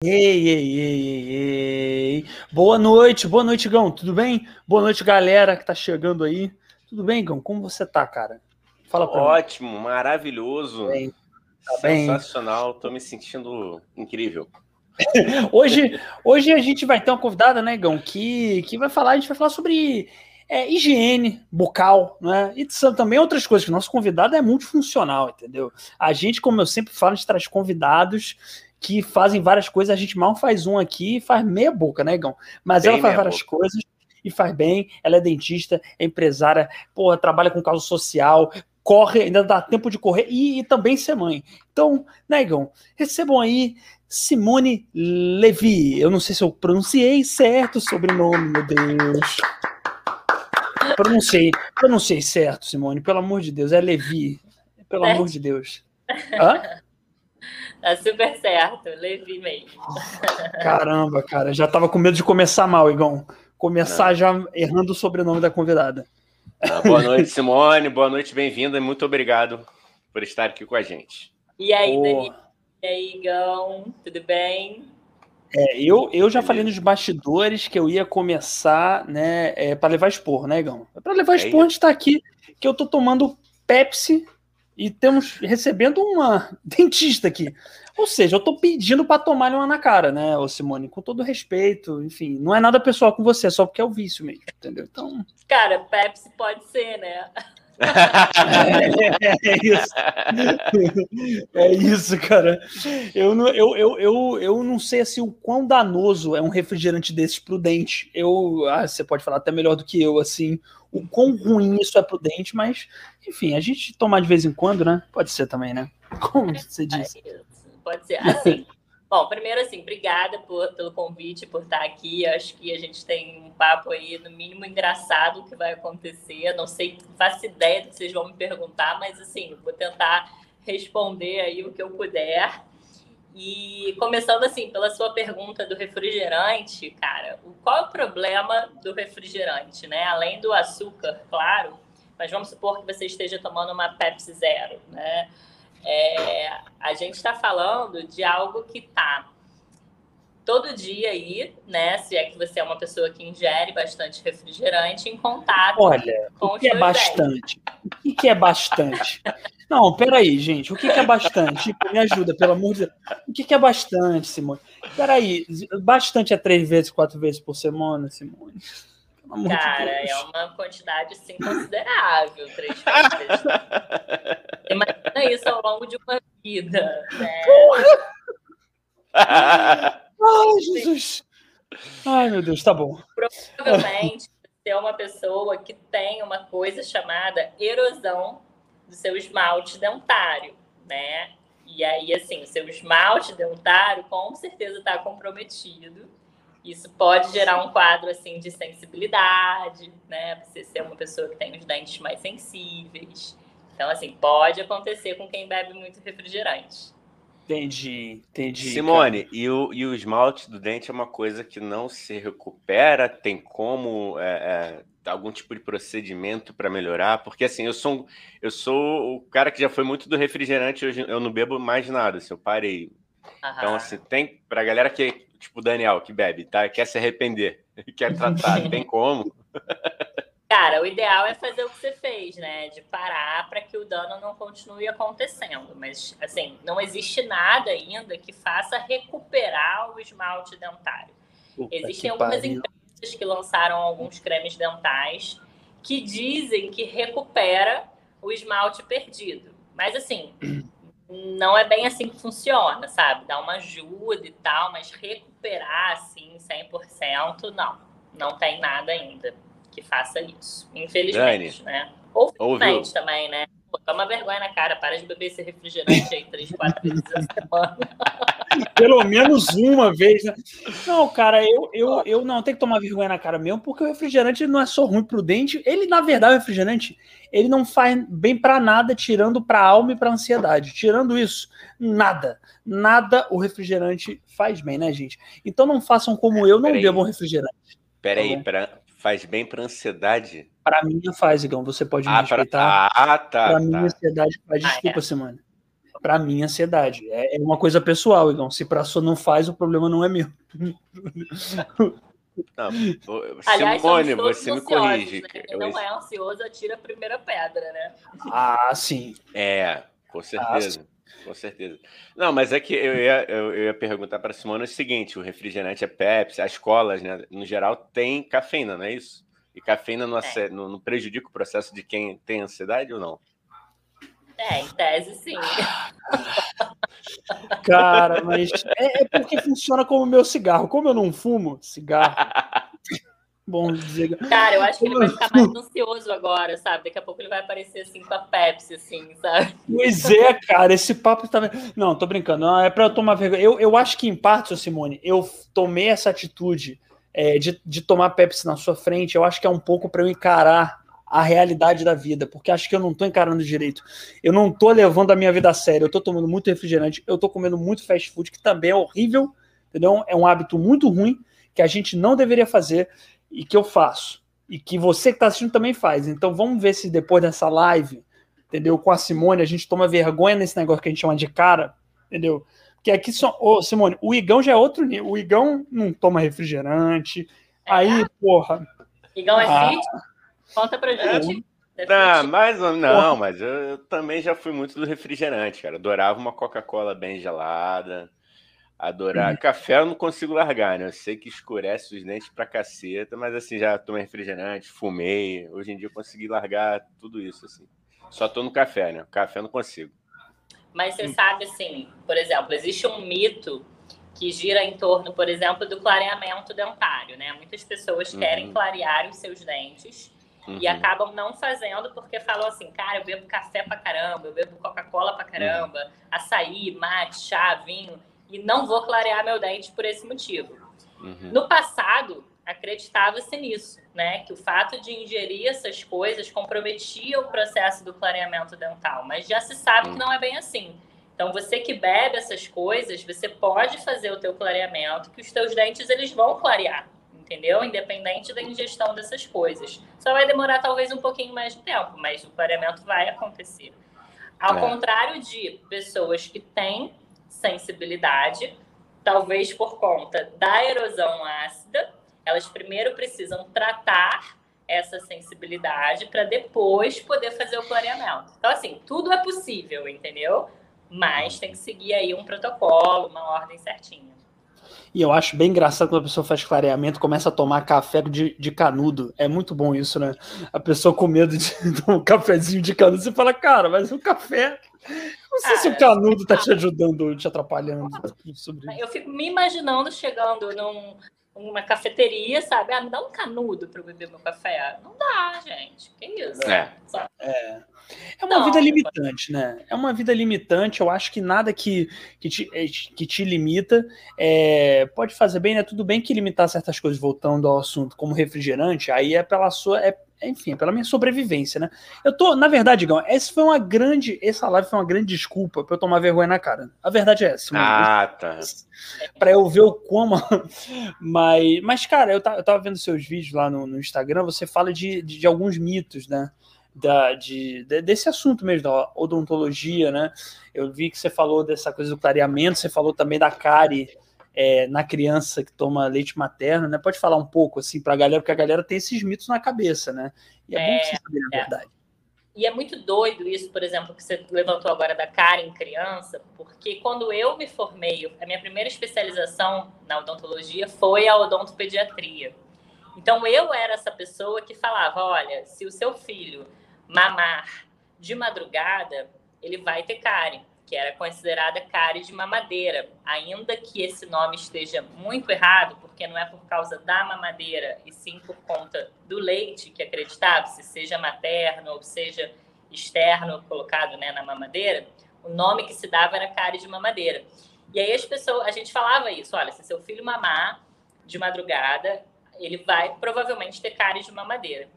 Ei, ei, ei, ei. Boa noite, boa noite, Gão. Tudo bem? Boa noite, galera que tá chegando aí. Tudo bem, Gão? Como você tá, cara? Fala pra Ótimo, mim. maravilhoso. Bem, tá Sensacional, bem. tô me sentindo incrível. hoje, hoje a gente vai ter uma convidada, né, Gão, que, que vai falar, a gente vai falar sobre é, higiene bucal, né? E são também outras coisas, que o nosso convidado é multifuncional, entendeu? A gente, como eu sempre falo, a gente traz convidados que fazem várias coisas. A gente mal faz um aqui e faz meia boca, né, Gão? Mas bem ela faz várias boca. coisas e faz bem. Ela é dentista, é empresária, porra, trabalha com causa social, corre, ainda dá tempo de correr e, e também ser mãe. Então, Negão, né, recebam aí Simone Levi. Eu não sei se eu pronunciei certo o sobrenome, meu Deus. Pronunciei, pronunciei certo, Simone, pelo amor de Deus. É Levi. Pelo é. amor de Deus. Hã? Tá super certo, Levi mesmo. Caramba, cara, já tava com medo de começar mal, Igão. Começar Não. já errando o sobrenome da convidada. Não, boa noite, Simone. Boa noite, bem-vinda e muito obrigado por estar aqui com a gente. E aí, oh. Dani? E aí, Igão? Tudo bem? É, eu, eu já falei nos bastidores que eu ia começar, né, é, para levar expor, né, Igão? Para levar expor, é a gente tá aqui, que eu tô tomando Pepsi e temos recebendo uma dentista aqui. Ou seja, eu tô pedindo para tomar uma na cara, né, ô Simone? Com todo respeito, enfim, não é nada pessoal com você, é só porque é o vício mesmo, entendeu? Então. Cara, Pepsi pode ser, né? é, é, isso. É isso, cara. Eu não, eu, eu, eu, eu não sei assim, o quão danoso é um refrigerante desses pro dente. Eu, ah, você pode falar até melhor do que eu, assim, o quão ruim isso é pro dente, mas, enfim, a gente tomar de vez em quando, né? Pode ser também, né? Como você disse. Pode ser. Assim, bom, primeiro, assim, obrigada por, pelo convite, por estar aqui. Acho que a gente tem um papo aí, no mínimo, engraçado que vai acontecer. Não sei, faço ideia do que vocês vão me perguntar, mas, assim, vou tentar responder aí o que eu puder. E começando assim, pela sua pergunta do refrigerante, cara, qual é o problema do refrigerante, né? Além do açúcar, claro, mas vamos supor que você esteja tomando uma Pepsi Zero, né? É, a gente está falando de algo que está todo dia aí, né? Se é que você é uma pessoa que ingere bastante refrigerante, em contato Olha, com o que é bastante? O que é bastante? Não, peraí, gente. O que, é bastante? Tipo, me ajuda, pelo amor de Deus. O que, é bastante, Simone? Peraí, bastante é três vezes, quatro vezes por semana, Simone? Cara, de é uma quantidade sim considerável, três vezes. Imagina isso ao longo de uma vida, né? Ai, Jesus! Ai, meu Deus, tá bom. Provavelmente você é uma pessoa que tem uma coisa chamada erosão do seu esmalte dentário, né? E aí, assim, o seu esmalte dentário com certeza está comprometido. Isso pode gerar um quadro, assim, de sensibilidade, né? Você ser uma pessoa que tem os dentes mais sensíveis. Então, assim, pode acontecer com quem bebe muito refrigerante. Entendi, entendi. Simone, e o, e o esmalte do dente é uma coisa que não se recupera? Tem como é, é, algum tipo de procedimento para melhorar? Porque assim, eu sou, eu sou o cara que já foi muito do refrigerante, hoje eu não bebo mais nada, assim, eu parei. Aham. Então, assim, tem pra galera que, tipo o Daniel, que bebe, tá? Quer se arrepender, quer tratar, tem como? Cara, o ideal é fazer o que você fez, né? De parar para que o dano não continue acontecendo. Mas, assim, não existe nada ainda que faça recuperar o esmalte dentário. Puta Existem algumas pariu. empresas que lançaram alguns cremes dentais que dizem que recupera o esmalte perdido. Mas, assim, não é bem assim que funciona, sabe? Dá uma ajuda e tal, mas recuperar, assim, 100%, não. Não tem nada ainda que faça isso. Infelizmente, Dani, né? Ou felizmente também, né? Pô, toma vergonha na cara, para de beber esse refrigerante aí três, quatro vezes a semana. Pelo menos uma vez, né? Não, cara, eu, eu, eu não tenho que tomar vergonha na cara mesmo, porque o refrigerante não é só ruim pro dente. Ele, na verdade, o refrigerante, ele não faz bem para nada, tirando pra alma e pra ansiedade. Tirando isso, nada. Nada o refrigerante faz bem, né, gente? Então não façam como eu, não bebam refrigerante. Peraí, tá pra, Faz bem para ansiedade? Para mim faz, Igão. Você pode me ah, respeitar. Pra... Ah, tá. Para tá. mim, ansiedade faz. Desculpa, ah, é. Semana. Para mim, ansiedade. É, é, uma coisa pessoal, então. Se para sua não faz, o problema não é meu. Não, Aliás, Simone, você me corrige. Né? Quem não é ansioso atira a primeira pedra, né? Ah, sim. É, com certeza. Ah, com certeza. Não, mas é que eu ia, eu, eu ia perguntar para a Simone o seguinte: o refrigerante é Pepsi, as escolas, né, no geral, tem cafeína, não é isso? E cafeína não, é. não, não prejudica o processo de quem tem ansiedade ou não? É, em tese, sim. Cara, mas é, é porque funciona como meu cigarro. Como eu não fumo cigarro. Bom dizer. Cara, eu acho que ele vai ficar mais ansioso agora, sabe? Daqui a pouco ele vai aparecer assim com a Pepsi, assim, sabe? Pois é, cara, esse papo tá. Não, tô brincando. Não, é pra eu tomar vergonha. Eu, eu acho que, em parte, Simone, eu tomei essa atitude é, de, de tomar Pepsi na sua frente. Eu acho que é um pouco para eu encarar a realidade da vida, porque acho que eu não tô encarando direito. Eu não tô levando a minha vida a sério. Eu tô tomando muito refrigerante, eu tô comendo muito fast food, que também é horrível, entendeu? É um hábito muito ruim que a gente não deveria fazer e que eu faço. E que você que está assistindo também faz. Então vamos ver se depois dessa live, entendeu? Com a Simone, a gente toma vergonha nesse negócio que a gente chama de cara, entendeu? Porque aqui só. Ô, Simone, o Igão já é outro nível. O Igão não toma refrigerante. É. Aí, porra. Igão é ah, fit? Conta pra gente. É, não, mas, não, mas eu, eu, também já fui muito do refrigerante, cara. Adorava uma Coca-Cola bem gelada. Adorar. Uhum. Café eu não consigo largar, né? Eu sei que escurece os dentes pra caceta, mas assim, já tomei refrigerante, fumei. Hoje em dia eu consegui largar tudo isso, assim. Só tô no café, né? Café eu não consigo. Mas você sabe, assim, por exemplo, existe um mito que gira em torno, por exemplo, do clareamento dentário, né? Muitas pessoas querem uhum. clarear os seus dentes uhum. e acabam não fazendo porque falam assim, cara, eu bebo café pra caramba, eu bebo Coca-Cola pra caramba, uhum. açaí, mate, chá, vinho, e não vou clarear meu dente por esse motivo. Uhum. No passado, acreditava-se nisso, né? Que o fato de ingerir essas coisas comprometia o processo do clareamento dental, mas já se sabe que não é bem assim. Então, você que bebe essas coisas, você pode fazer o teu clareamento, que os teus dentes eles vão clarear, entendeu? Independente da ingestão dessas coisas. Só vai demorar talvez um pouquinho mais de tempo, mas o clareamento vai acontecer. Ao é. contrário de pessoas que têm sensibilidade, talvez por conta da erosão ácida, elas primeiro precisam tratar essa sensibilidade para depois poder fazer o clareamento. Então, assim, tudo é possível, entendeu? Mas tem que seguir aí um protocolo, uma ordem certinha. E eu acho bem engraçado quando a pessoa faz clareamento, começa a tomar café de, de canudo. É muito bom isso, né? A pessoa com medo de tomar um cafezinho de canudo. Você fala, cara, mas o café. Não sei se o canudo tá te ajudando, te atrapalhando. Sobre eu fico me imaginando chegando num, uma cafeteria, sabe? Ah, me dá um canudo para beber meu café. Não dá, gente. Que isso? É. É. É uma não, vida limitante, né? É uma vida limitante. Eu acho que nada que, que, te, é, que te limita é, pode fazer bem, né? Tudo bem que limitar certas coisas, voltando ao assunto, como refrigerante, aí é pela sua. É, enfim, pela minha sobrevivência, né? Eu tô, na verdade, Gão, essa foi uma grande, essa live foi uma grande desculpa para eu tomar vergonha na cara. A verdade é essa. Ah, tá. Para eu ver o como, mas, mas cara, eu, eu tava vendo seus vídeos lá no, no Instagram, você fala de, de, de alguns mitos, né? Da, de, de, desse assunto mesmo, da odontologia, né? Eu vi que você falou dessa coisa do clareamento, você falou também da cárie é, na criança que toma leite materno, né? Pode falar um pouco assim para a galera, porque a galera tem esses mitos na cabeça, né? E é, é bom você saber a é. verdade. E é muito doido isso, por exemplo, que você levantou agora da cara em criança, porque quando eu me formei, a minha primeira especialização na odontologia foi a odontopediatria. Então eu era essa pessoa que falava, olha, se o seu filho mamar de madrugada, ele vai ter cárie que era considerada cárie de mamadeira, ainda que esse nome esteja muito errado, porque não é por causa da mamadeira, e sim por conta do leite que acreditava-se, seja materno ou seja externo colocado né, na mamadeira, o nome que se dava era cárie de mamadeira. E aí as pessoas, a gente falava isso, olha, se seu filho mamar de madrugada, ele vai provavelmente ter cárie de mamadeira.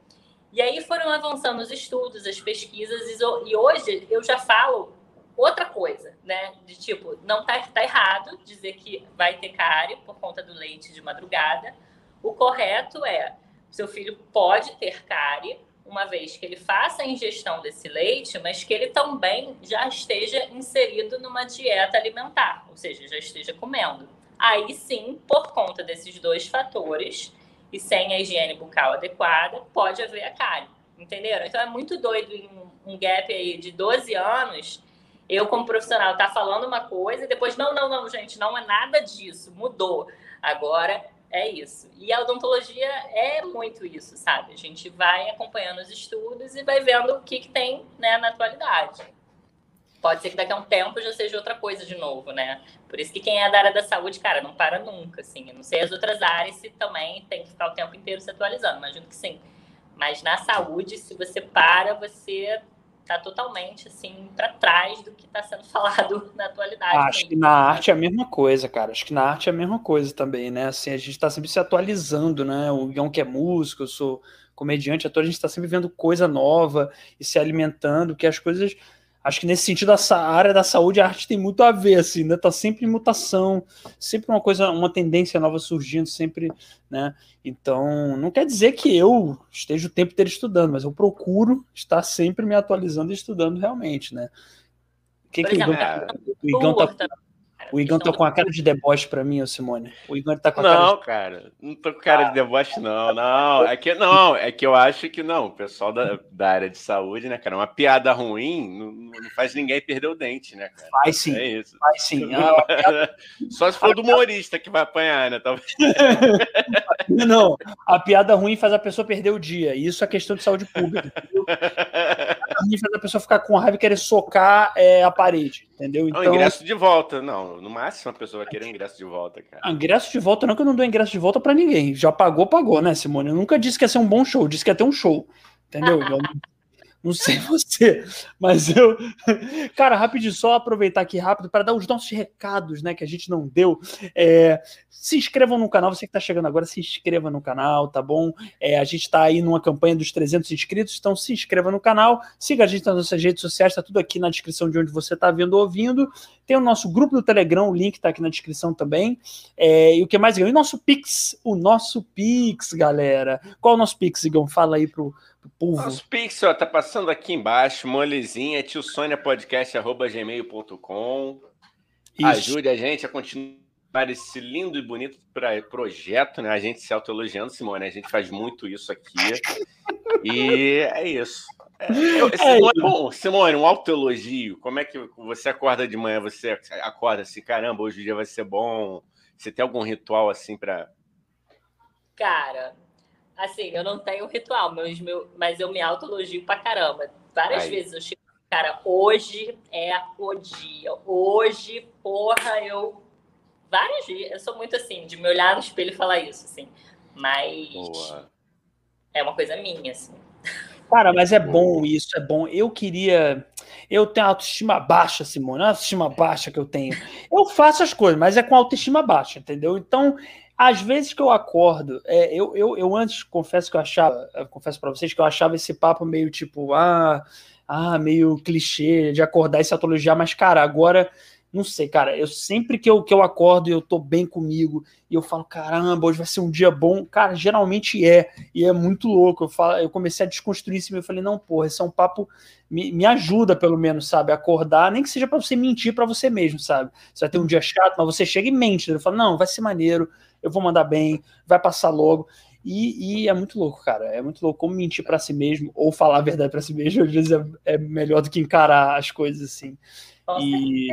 E aí foram avançando os estudos, as pesquisas, e hoje eu já falo outra coisa, né? De tipo, não tá, tá errado dizer que vai ter cárie por conta do leite de madrugada. O correto é, seu filho pode ter cárie, uma vez que ele faça a ingestão desse leite, mas que ele também já esteja inserido numa dieta alimentar, ou seja, já esteja comendo. Aí sim, por conta desses dois fatores e sem a higiene bucal adequada, pode haver a cárie. Entenderam? Então é muito doido em um gap aí de 12 anos eu, como profissional, tá falando uma coisa e depois, não, não, não, gente, não é nada disso, mudou. Agora é isso. E a odontologia é muito isso, sabe? A gente vai acompanhando os estudos e vai vendo o que, que tem né, na atualidade. Pode ser que daqui a um tempo já seja outra coisa de novo, né? Por isso que quem é da área da saúde, cara, não para nunca, assim. Eu não sei as outras áreas se também tem que ficar o tempo inteiro se atualizando, imagino que sim. Mas na saúde, se você para, você está totalmente assim para trás do que está sendo falado na atualidade. Acho que na arte é a mesma coisa, cara. Acho que na arte é a mesma coisa também, né? Assim, a gente está sempre se atualizando, né? O Igão que é músico, eu sou comediante, ator, a gente está sempre vendo coisa nova e se alimentando, que as coisas acho que nesse sentido a área da saúde a arte tem muito a ver assim né? Tá sempre em mutação sempre uma coisa uma tendência nova surgindo sempre né? Então não quer dizer que eu esteja o tempo inteiro estudando mas eu procuro estar sempre me atualizando e estudando realmente né? O que, que o Igão, é, o Igão tá, o Igor tá com a cara de deboche pra mim, ô Simone. O Igor tá com a não, cara. Não, de... cara, não tô com cara de deboche, não. Não, é que, não, é que eu acho que não. O pessoal da, da área de saúde, né, cara? Uma piada ruim não, não faz ninguém perder o dente, né, cara? Faz sim. É isso. Faz sim. Ah, piada... Só se for do humorista que vai apanhar, né? Talvez. não, a piada ruim faz a pessoa perder o dia. Isso é questão de saúde pública. ruim faz a pessoa ficar com raiva e querer socar é, a parede, entendeu? Então... Não, ingresso de volta, não. No máximo a pessoa vai querer ingresso de volta, cara. Ah, ingresso de volta não, que eu não dou ingresso de volta para ninguém. Já pagou, pagou, né, Simone? Eu nunca disse que ia ser um bom show, disse que ia ter um show. Entendeu? Não sei você, mas eu. Cara, rapidinho, só aproveitar aqui rápido para dar os nossos recados, né, que a gente não deu. É, se inscrevam no canal, você que está chegando agora, se inscreva no canal, tá bom? É, a gente está aí numa campanha dos 300 inscritos, então se inscreva no canal, siga a gente nas nossas redes sociais, está tudo aqui na descrição de onde você está vendo ou ouvindo. Tem o nosso grupo do Telegram, o link está aqui na descrição também. É, e o que mais, Igão? E nosso Pix, o nosso Pix, galera. Qual é o nosso Pix, Igão? Fala aí pro povo. Nosso Pix, ó, tá passando aqui embaixo, molezinha, tiosoniapodcast.gmail.com. Ajude a gente a continuar esse lindo e bonito projeto, né? A gente se autoelogiando, Simone, a gente faz muito isso aqui. e é isso. É, eu, é Simone, é bom, Simone, um autoelogio. Como é que você acorda de manhã? Você acorda assim, caramba, hoje o dia vai ser bom. Você tem algum ritual assim para Cara, Assim, eu não tenho ritual, mas, meu, mas eu me autoelogio pra caramba. Várias Aí. vezes eu chego, cara, hoje é o dia. Hoje, porra, eu. Várias vezes. Eu sou muito assim, de me olhar no espelho e falar isso, assim. Mas. Boa. É uma coisa minha, assim. Cara, mas é bom isso, é bom. Eu queria. Eu tenho autoestima baixa, Simone. Não é autoestima baixa que eu tenho. Eu faço as coisas, mas é com autoestima baixa, entendeu? Então, às vezes que eu acordo, é, eu, eu, eu antes confesso que eu achava, eu confesso para vocês que eu achava esse papo meio tipo, ah, ah, meio clichê de acordar e se atologiar, mas cara, agora não sei, cara, eu sempre que eu, que eu acordo e eu tô bem comigo e eu falo, caramba, hoje vai ser um dia bom, cara, geralmente é, e é muito louco. Eu, falo, eu comecei a desconstruir isso e eu falei, não, porra, esse é um papo, me, me ajuda pelo menos, sabe, acordar, nem que seja para você mentir para você mesmo, sabe? Você vai ter um dia chato, mas você chega e mente, eu falo, não, vai ser maneiro, eu vou mandar bem, vai passar logo. E, e, é muito louco, cara. É muito louco como mentir para si mesmo ou falar a verdade para si mesmo. Às vezes é, é, melhor do que encarar as coisas assim. E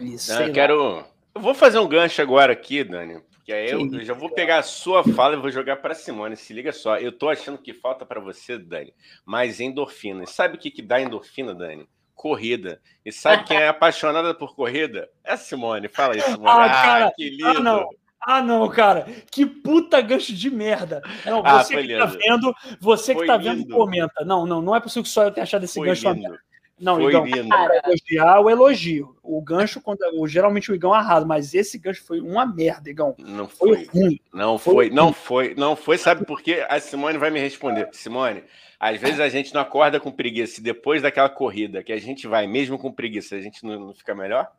isso, Não, eu quero. Eu vou fazer um gancho agora aqui, Dani. Porque aí eu, eu, já vou pegar a sua fala e vou jogar para Simone. Se liga só, eu tô achando que falta para você, Dani, mais endorfina. E sabe o que, que dá endorfina, Dani? Corrida. E sabe quem é apaixonada por corrida? É a Simone. Fala isso, Simone. Ah, cara, ah, que lindo. Ah, não. Ah, não, cara, que puta gancho de merda. Não, ah, você que tá lindo. tá vendo, você que foi tá lindo. vendo, comenta. Não, não, não é possível que só eu tenha achado esse foi gancho. Lindo. Não, foi Igão, lindo. elogiar o elogio. O gancho, quando, o, geralmente o Igão arrasa, mas esse gancho foi uma merda, Igão. Não foi. foi ruim. Não foi, foi não foi, não foi. Sabe por quê? A Simone vai me responder. Simone, às vezes a gente não acorda com preguiça. Depois daquela corrida que a gente vai, mesmo com preguiça, a gente não, não fica melhor?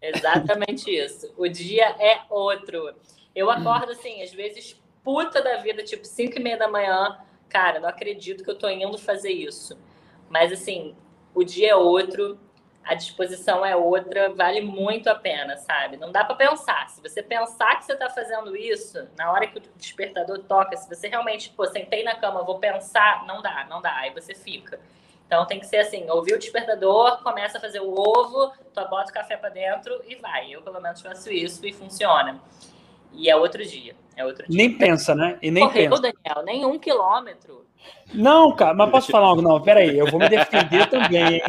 Exatamente isso. O dia é outro. Eu acordo assim, às vezes puta da vida, tipo 5 e meia da manhã, cara, não acredito que eu tô indo fazer isso. Mas assim, o dia é outro, a disposição é outra, vale muito a pena, sabe? Não dá para pensar. Se você pensar que você está fazendo isso, na hora que o despertador toca, se você realmente, pô, sentei na cama, vou pensar, não dá, não dá, aí você fica. Então tem que ser assim, ouvir o despertador, começa a fazer o ovo, tu bota o café para dentro e vai. Eu pelo menos faço isso e funciona. E é outro dia, é outro dia. Nem pensa, né? E nem Correu, pensa. Daniel, nem um quilômetro. Não, cara, mas posso falar algo? Não, peraí, eu vou me defender também, hein?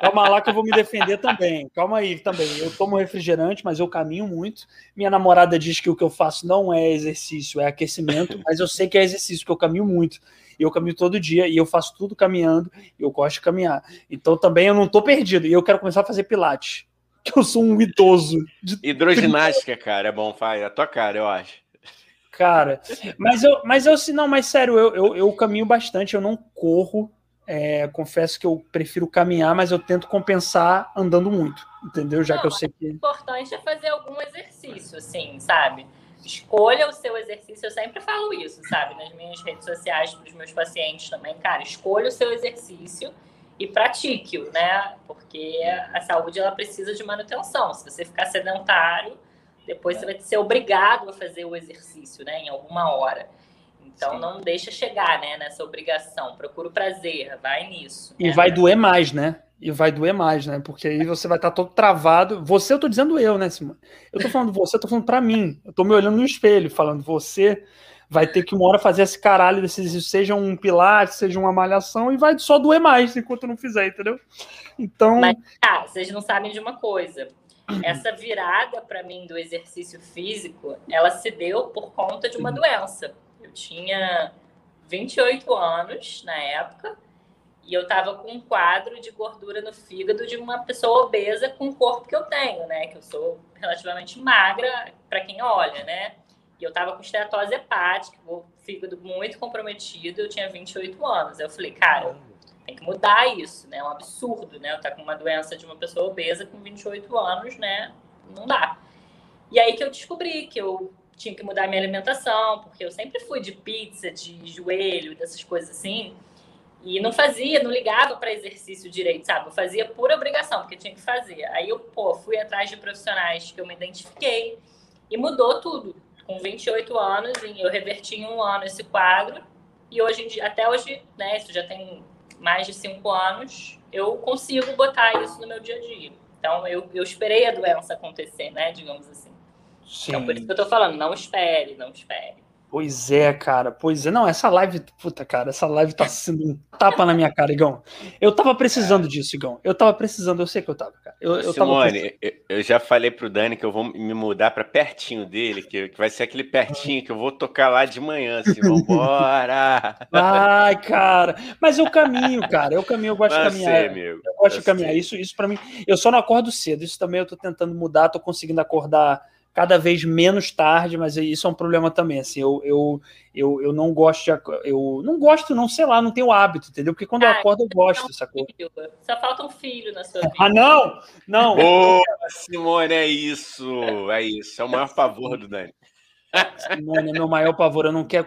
Calma lá que eu vou me defender também. Calma aí também. Eu tomo refrigerante, mas eu caminho muito. Minha namorada diz que o que eu faço não é exercício, é aquecimento, mas eu sei que é exercício, porque eu caminho muito. E eu caminho todo dia e eu faço tudo caminhando e eu gosto de caminhar. Então também eu não tô perdido. E eu quero começar a fazer pilates. Que eu sou um idoso. Hidroginástica, cara, é bom, faz. É a tua cara, eu acho. Cara, mas eu, mas eu, não, mas sério, eu, eu, eu caminho bastante, eu não corro. É, confesso que eu prefiro caminhar, mas eu tento compensar andando muito, entendeu? Já não, que eu sei que. O importante é fazer algum exercício, assim, sabe? Escolha o seu exercício, eu sempre falo isso, sabe? Nas minhas redes sociais, para os meus pacientes também, cara, escolha o seu exercício e pratique-o, né? Porque a saúde ela precisa de manutenção. Se você ficar sedentário, depois você vai ser obrigado a fazer o exercício, né, em alguma hora. Então Sim. não deixa chegar, né, nessa obrigação. Procura o prazer, vai nisso. E né? vai doer mais, né? E vai doer mais, né? Porque aí você vai estar todo travado. Você, eu tô dizendo eu, né, Simone? Eu tô falando você, eu tô falando para mim. Eu tô me olhando no espelho, falando você vai ter que uma hora fazer esse caralho desse exercício, seja um pilates, seja uma malhação, e vai só doer mais enquanto não fizer, entendeu? Então. Mas, ah, vocês não sabem de uma coisa essa virada para mim do exercício físico, ela se deu por conta de uma uhum. doença. Eu tinha 28 anos na época e eu estava com um quadro de gordura no fígado de uma pessoa obesa com o corpo que eu tenho, né? Que eu sou relativamente magra para quem olha, né? E eu estava com esteatose hepática, o fígado muito comprometido, eu tinha 28 anos. Eu falei, cara, tem que mudar isso, né? É um absurdo, né? Eu estar tá com uma doença de uma pessoa obesa com 28 anos, né? Não dá. E aí que eu descobri que eu tinha que mudar minha alimentação, porque eu sempre fui de pizza, de joelho, dessas coisas assim. E não fazia, não ligava para exercício direito, sabe? Eu fazia por obrigação, porque tinha que fazer. Aí eu, pô, fui atrás de profissionais que eu me identifiquei e mudou tudo. Com 28 anos, eu reverti em um ano esse quadro. E hoje, até hoje, né, isso já tem mais de cinco anos, eu consigo botar isso no meu dia a dia. Então, eu, eu esperei a doença acontecer, né? Digamos assim. Sim. Então, por isso que eu tô falando, não espere, não espere. Pois é, cara. Pois é. Não, essa live, puta, cara, essa live tá sendo um tapa na minha cara, Igão. Eu tava precisando disso, Igão. Eu tava precisando, eu sei que eu tava, cara. Eu, eu Simone, eu, eu, já falei pro Dani que eu vou me mudar para pertinho dele, que, que vai ser aquele pertinho que eu vou tocar lá de manhã, assim, vambora. Ai, cara. Mas eu caminho, cara. Eu caminho, eu gosto de caminhar. Sei, amigo. Eu gosto eu de caminhar. Isso, isso para mim. Eu só não acordo cedo. Isso também eu tô tentando mudar, tô conseguindo acordar cada vez menos tarde, mas isso é um problema também. Assim, eu, eu, eu, eu não gosto de, eu não gosto, não sei lá, não tenho hábito, entendeu? Porque quando ah, eu acordo eu gosto dessa coisa. Só falta um filho na sua vida. Ah, não! Não! Boa, Simone, é isso! É isso. É o maior favor do Dani. Simone é meu maior pavor. Eu não quero.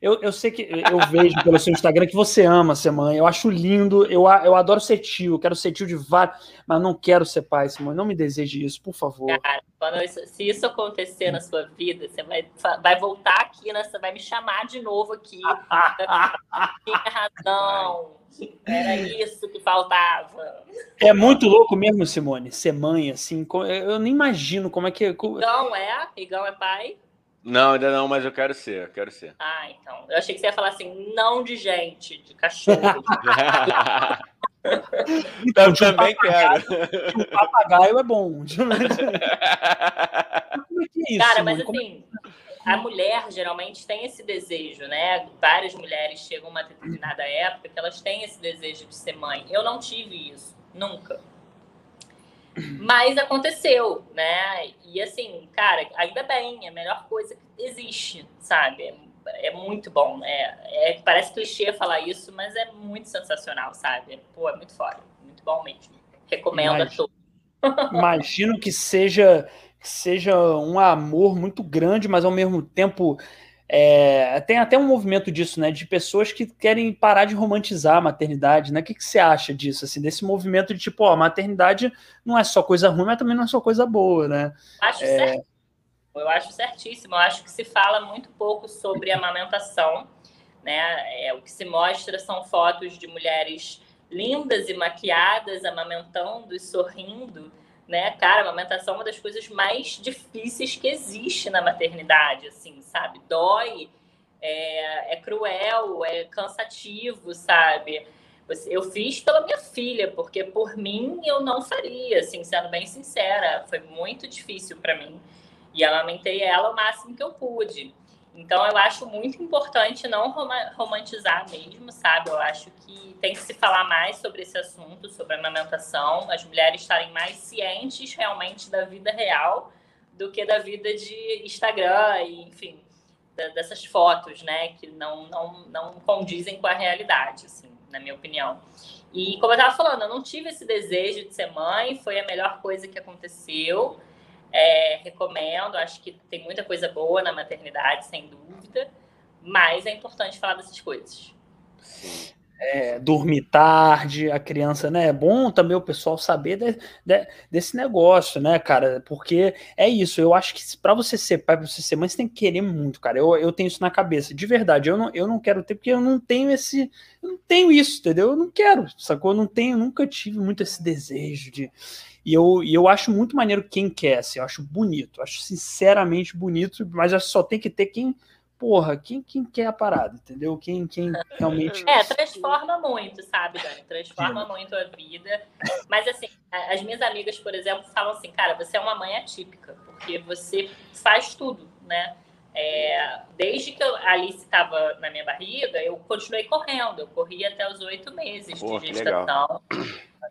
Eu, eu sei que eu vejo pelo seu Instagram que você ama ser mãe. Eu acho lindo. Eu, eu adoro ser tio. Quero ser tio de vários. Mas não quero ser pai, Simone. Não me deseje isso, por favor. Cara, se isso acontecer na sua vida, você vai, vai voltar aqui, né? Você vai me chamar de novo aqui. Tinha razão. Era isso que faltava. É muito louco mesmo, Simone, ser mãe, assim. Eu nem imagino como é que. Igão é? Igão é pai? Não, ainda não, mas eu quero ser, eu quero ser. Ah, então. Eu achei que você ia falar assim, não de gente, de cachorro. então, eu também quero. O papagaio é bom. Como é que é isso? Cara, mas assim, a mulher geralmente tem esse desejo, né? Várias mulheres chegam a uma determinada época que elas têm esse desejo de ser mãe. Eu não tive isso, nunca. Mas aconteceu, né? E assim, cara, ainda bem, é a melhor coisa que existe, sabe? É, muito bom. É, é, parece clichê falar isso, mas é muito sensacional, sabe? Pô, é muito foda, muito bom mesmo. Recomendo a todos. Imagino que seja, que seja um amor muito grande, mas ao mesmo tempo É, tem até um movimento disso, né? De pessoas que querem parar de romantizar a maternidade, né? O que, que você acha disso, assim, desse movimento de tipo, ó, a maternidade não é só coisa ruim, mas também não é só coisa boa, né? Acho é... certo. Eu acho certíssimo. Eu acho que se fala muito pouco sobre amamentação, né? É, o que se mostra são fotos de mulheres lindas e maquiadas, amamentando e sorrindo, né? Cara, a amamentação é uma das coisas mais difíceis que existe na maternidade, assim, sabe? Dói, é, é cruel, é cansativo, sabe? Eu fiz pela minha filha, porque por mim eu não faria, assim, sendo bem sincera. Foi muito difícil para mim. E amamentei ela o máximo que eu pude. Então, eu acho muito importante não romantizar mesmo, sabe? Eu acho que tem que se falar mais sobre esse assunto, sobre a amamentação, as mulheres estarem mais cientes realmente da vida real do que da vida de Instagram e, enfim, dessas fotos, né? Que não, não, não condizem com a realidade, assim, na minha opinião. E, como eu estava falando, eu não tive esse desejo de ser mãe, foi a melhor coisa que aconteceu. É, recomendo, acho que tem muita coisa boa na maternidade, sem dúvida, mas é importante falar dessas coisas. É, dormir tarde, a criança, né? É bom também o pessoal saber de, de, desse negócio, né, cara? Porque é isso, eu acho que para você ser pai, para você ser mãe, você tem que querer muito, cara. Eu, eu tenho isso na cabeça, de verdade. Eu não, eu não quero ter, porque eu não tenho esse. Eu não tenho isso, entendeu? Eu não quero, sacou? Eu não tenho, nunca tive muito esse desejo de. E eu, e eu acho muito maneiro quem quer, assim, eu acho bonito, eu acho sinceramente bonito, mas só tem que ter quem, porra, quem, quem quer a parada, entendeu? Quem, quem realmente. É, transforma muito, sabe, Dani? Transforma Sim. muito a vida. Mas, assim, as minhas amigas, por exemplo, falam assim, cara, você é uma mãe atípica, porque você faz tudo, né? É, desde que a Alice estava na minha barriga, eu continuei correndo. Eu corri até os oito meses Pô, de gestação.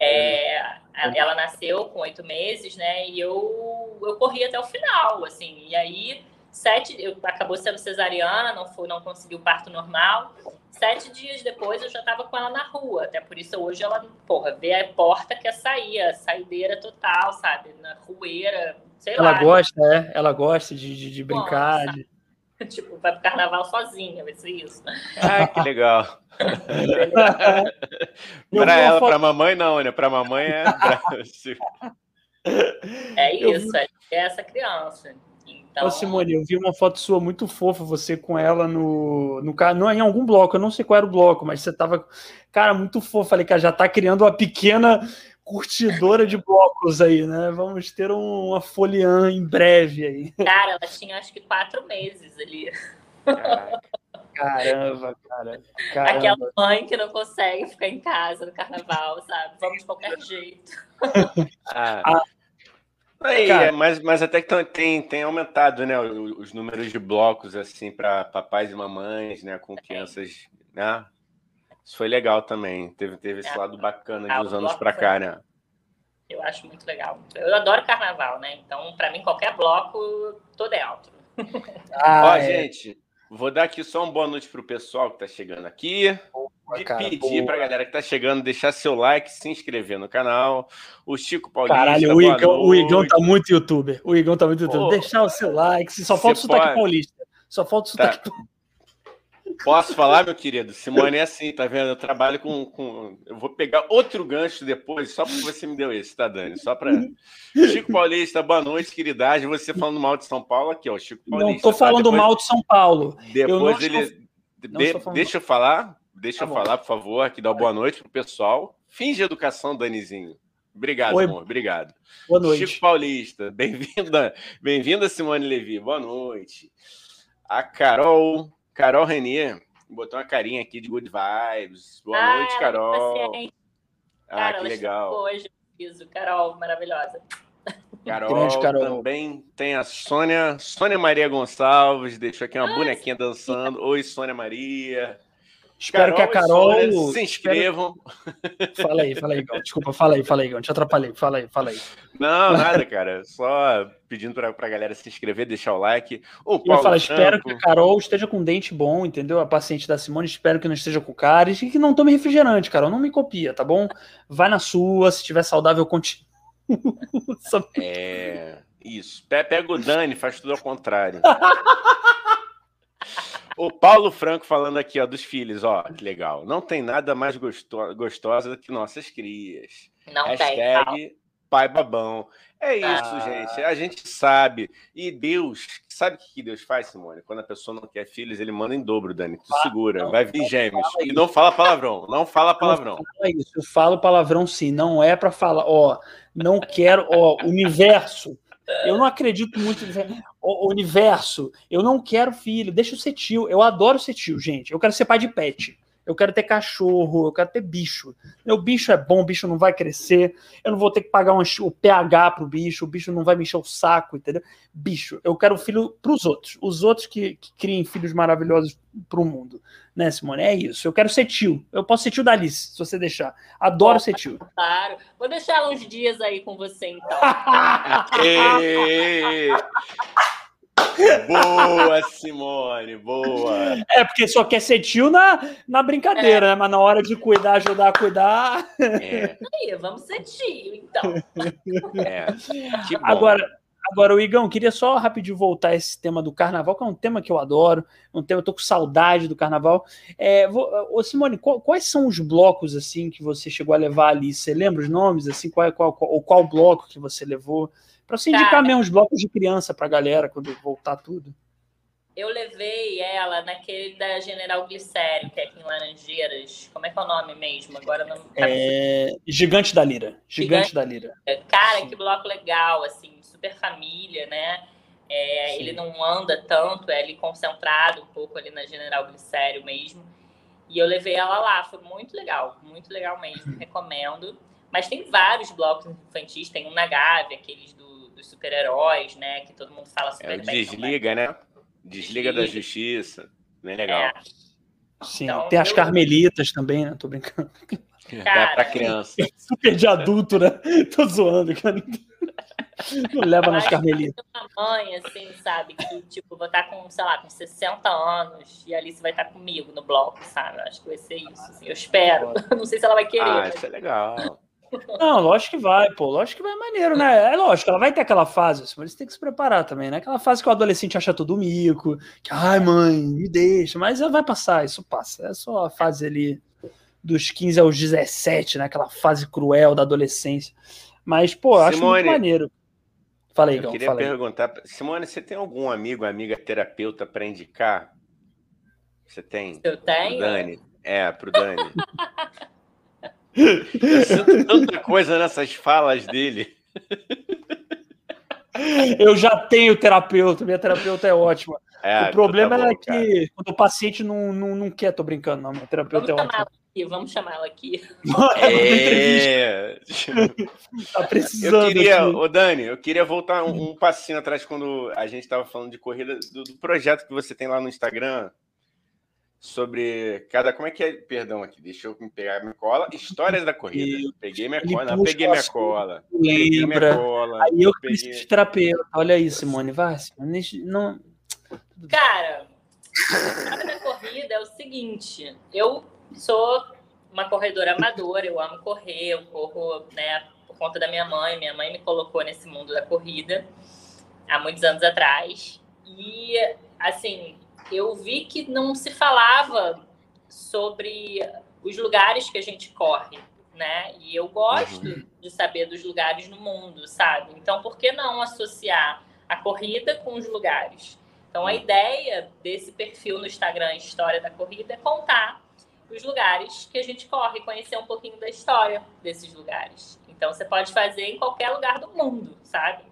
É, ela nasceu com oito meses, né? E eu, eu corri até o final, assim. E aí, sete, eu, acabou sendo cesariana, não, foi, não consegui o parto normal. Sete dias depois eu já estava com ela na rua. Até por isso hoje ela, porra, vê a porta que é sair, saideira total, sabe? Na rueira, sei ela lá. Ela gosta, é? Ela gosta de, de, de brincar. De... tipo, vai pro carnaval sozinha, vai ser isso. Ah, que legal. para ela, foto... para mamãe não, né? Para mamãe é. é isso, vi... é essa criança. Então... Ô, Simone, eu vi uma foto sua muito fofa, você com ela no, no não em algum bloco, eu não sei qual era o bloco, mas você tava, cara, muito fofa. Falei, cara, já tá criando uma pequena curtidora de blocos aí, né? Vamos ter um, uma foliã em breve aí. Cara, ela tinha acho que quatro meses ali. Caramba, cara. Caramba. Aquela mãe que não consegue ficar em casa no carnaval, sabe? Vamos de qualquer jeito. Ah. Ah. Aí, é, mas, mas até que tem, tem aumentado, né, os, números de blocos, assim, para papais e mamães, né, com crianças, né? Isso foi legal também. Teve, teve esse é. lado bacana de ah, uns anos para cá, né? Eu acho muito legal. Eu adoro carnaval, né? Então, para mim, qualquer bloco, tô dentro. Ah, Ó, é. gente, vou dar aqui só uma boa noite pro pessoal que tá chegando aqui. Boa, cara, pedir para a galera que tá chegando deixar seu like, se inscrever no canal. O Chico Paulista. Caralho, o Igão, o Igão tá muito youtuber. O Igão tá muito youtuber. Deixar o seu like. Só falta o sotaque pode... paulista. Só falta o sotaque tá. Posso falar, meu querido? Simone é assim, tá vendo? Eu trabalho com, com. Eu vou pegar outro gancho depois, só porque você me deu esse, tá, Dani? Só para. Chico Paulista, boa noite, queridade. Você falando mal de São Paulo aqui, ó. Chico Paulista. Não tô tá? falando tá? depois... mal de São Paulo. Depois ele. Estou... De... Deixa eu falar, deixa tá eu falar, por favor, aqui dá boa noite pro pessoal. Finge educação, Danizinho. Obrigado, Oi. amor. Obrigado. Boa noite. Chico Paulista, bem-vinda. Bem-vinda, Simone Levi. Boa noite. A Carol Carol Renier botou uma carinha aqui de good vibes. Boa ah, noite, Carol. Ah, Cara, que legal. Hoje, piso. Carol, maravilhosa. Carol, Carol, também tem a Sônia, Sônia Maria Gonçalves, deixou aqui uma ah, bonequinha sim. dançando. Oi, Sônia Maria. Espero Carol que a Carol. se inscrevam. Espero... Fala aí, fala aí. Desculpa, fala aí, fala aí. Te atrapalhei. Fala aí, fala aí. Não, nada, cara. Só pedindo pra, pra galera se inscrever, deixar o like. O Paulo eu falo, espero que a Carol esteja com dente bom, entendeu? A paciente da Simone, espero que não esteja com cáries e que não tome refrigerante, Carol. Não me copia, tá bom? Vai na sua, se estiver saudável, continue. É. Isso. Pega o Dani, faz tudo ao contrário. O Paulo Franco falando aqui, ó, dos filhos, ó, que legal. Não tem nada mais gosto gostosa do que nossas crias. Não Hashtag tem. pai babão. É isso, Ah. gente. A gente sabe. E Deus, sabe o que Deus faz, Simone? Quando a pessoa não quer filhos, ele manda em dobro, Dani. Tu segura. não, Vai vir não gêmeos. E não fala palavrão. Não fala palavrão. É isso, eu falo palavrão sim, não é pra falar, ó, não quero, ó, universo. Eu não acredito muito. Ó, universo, eu não quero filho, deixa eu ser tio. Eu adoro ser tio, gente. Eu quero ser pai de pet. Eu quero ter cachorro, eu quero ter bicho. Meu bicho é bom, o bicho não vai crescer. Eu não vou ter que pagar um, o pH pro bicho, o bicho não vai me encher o saco, entendeu? Bicho, eu quero filho pros outros. Os outros que, que criem filhos maravilhosos pro mundo. Né, Simone? É isso. Eu quero ser tio. Eu posso ser tio da Alice, se você deixar. Adoro ser tio. Claro. Vou deixar uns dias aí com você, então. Boa, Simone, boa. É, porque só quer ser tio na, na brincadeira, né? Mas na hora de cuidar, ajudar a cuidar. É, Aí, vamos ser tio, então. é. Que bom. Agora, agora, o Igão, queria só rapidinho voltar a esse tema do carnaval, que é um tema que eu adoro, um tema, eu tô com saudade do carnaval. É, vou, ô, Simone, qual- quais são os blocos assim que você chegou a levar ali? Você lembra os nomes? Assim, qual, qual, qual, ou qual bloco que você levou? Pra você indicar mesmo os blocos de criança pra galera quando voltar tudo. Eu levei ela naquele da General Glicério, que é aqui em Laranjeiras. Como é que é o nome mesmo? Agora não. É, Gigante da Lira. Gigante, Gigante. da Lira. Cara, Sim. que bloco legal, assim, super família, né? É, ele não anda tanto, é ali concentrado um pouco ali na General Glicério mesmo. E eu levei ela lá, foi muito legal, muito legal mesmo, recomendo. Mas tem vários blocos infantis, tem um na Gávea, aqueles do- dos super-heróis, né? Que todo mundo fala É, super o bem. desliga, né? Desliga da Desliga. justiça. Bem legal. É, Sim, Então, tem as eu- carmelitas também, né? Tô brincando. Cara, pra criança. Super de adulto, né? Tô zoando, cara. Não leva nas carmelitas. uma mãe, assim, sabe? Que, tipo, vou estar com, sei lá, com 60 anos e a Alice vai estar comigo no bloco, sabe? Acho que vai ser isso, assim. Eu espero. Não sei se ela vai querer. Ah, mas- isso é legal. Não, lógico que vai, pô. Lógico que vai maneiro, né? É lógico, ela vai ter aquela fase, assim, mas você tem que se preparar também, né? Aquela fase que o adolescente acha tudo mico, que, ai, mãe, me deixa, mas ela vai passar, isso passa. É só a fase ali dos 15 aos 17, né? Aquela fase cruel da adolescência. Mas, pô, eu acho Simone, muito maneiro. Fala aí, Eu Gão, queria fala aí. perguntar, Simone, você tem algum amigo, amiga terapeuta para indicar? Você tem? Eu Pro tenho. Dani? É, pro Dani. Eu sinto tanta coisa nessas falas dele. Eu já tenho terapeuta, minha terapeuta é ótima. É, o problema então tá é bom, cara. que quando o paciente não, não, não quer, tô brincando, não. Minha Vamos terapeuta é chamar ótima. ela aqui, vamos chamar ela aqui. É. Tá Eu precisando. queria, aqui. ô Dani, eu queria voltar um, um passinho atrás quando a gente estava falando de corrida, do, do projeto que você tem lá no Instagram sobre cada. Como é que é? Perdão aqui, deixa eu pegar minha cola. Histórias da corrida. E- Peguei minha cola, não, peguei minha cola. Peguei minha Lembra? cola. Aí eu peguei- de terapeuta. Olha aí, Simone. Vai, Simone. Não... Cara, a história da corrida é o seguinte: eu sou uma corredora amadora, eu amo correr, eu corro, né, por conta da minha mãe. Minha mãe me colocou nesse mundo da corrida há muitos anos atrás. E, assim, eu vi que não se falava sobre os lugares que a gente corre, né? E eu gosto de saber dos lugares no mundo, sabe? Então, por que não associar a corrida com os lugares? Então, a ideia desse perfil no Instagram, História da Corrida, é contar os lugares que a gente corre, conhecer um pouquinho da história desses lugares. Então, você pode fazer em qualquer lugar do mundo, sabe?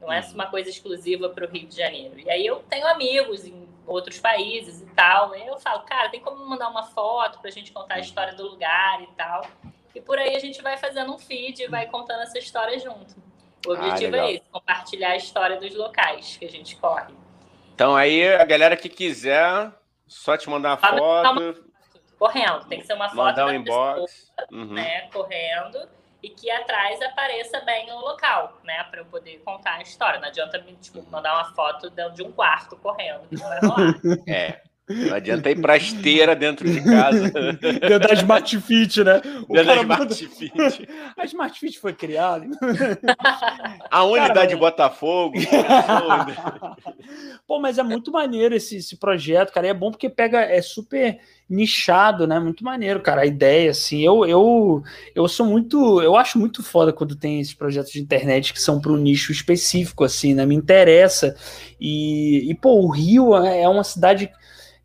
Não é Uhum. uma coisa exclusiva para o Rio de Janeiro. E aí eu tenho amigos em outros países e tal. Aí eu falo, cara, tem como mandar uma foto para a gente contar a história do lugar e tal. E por aí a gente vai fazendo um feed e vai contando essa história junto. O Ah, objetivo legal. é esse, compartilhar a história dos locais que a gente corre. Então aí, a galera que quiser, só te mandar uma Ah, foto, Correndo, tem que ser uma foto mandar um da pessoa, inbox. Uhum. né, correndo e que atrás apareça bem o local, né, para eu poder contar a história. Não adianta me tipo, mandar uma foto de de um quarto correndo, que não vai rolar. É. Não adianta ir pra esteira dentro de casa. Dentro da Smart Fit, né? O dentro da Smart manda... Fit. A Smart Fit foi criada. A unidade cara, de Botafogo. Pô, mas é muito maneiro esse, esse projeto, cara. E é bom porque pega, é super nichado, né? Muito maneiro, cara. A ideia, assim, eu, eu, eu sou muito, eu acho muito foda quando tem esses projetos de internet que são para um nicho específico, assim, né? Me interessa. E, e pô, o Rio é, é uma cidade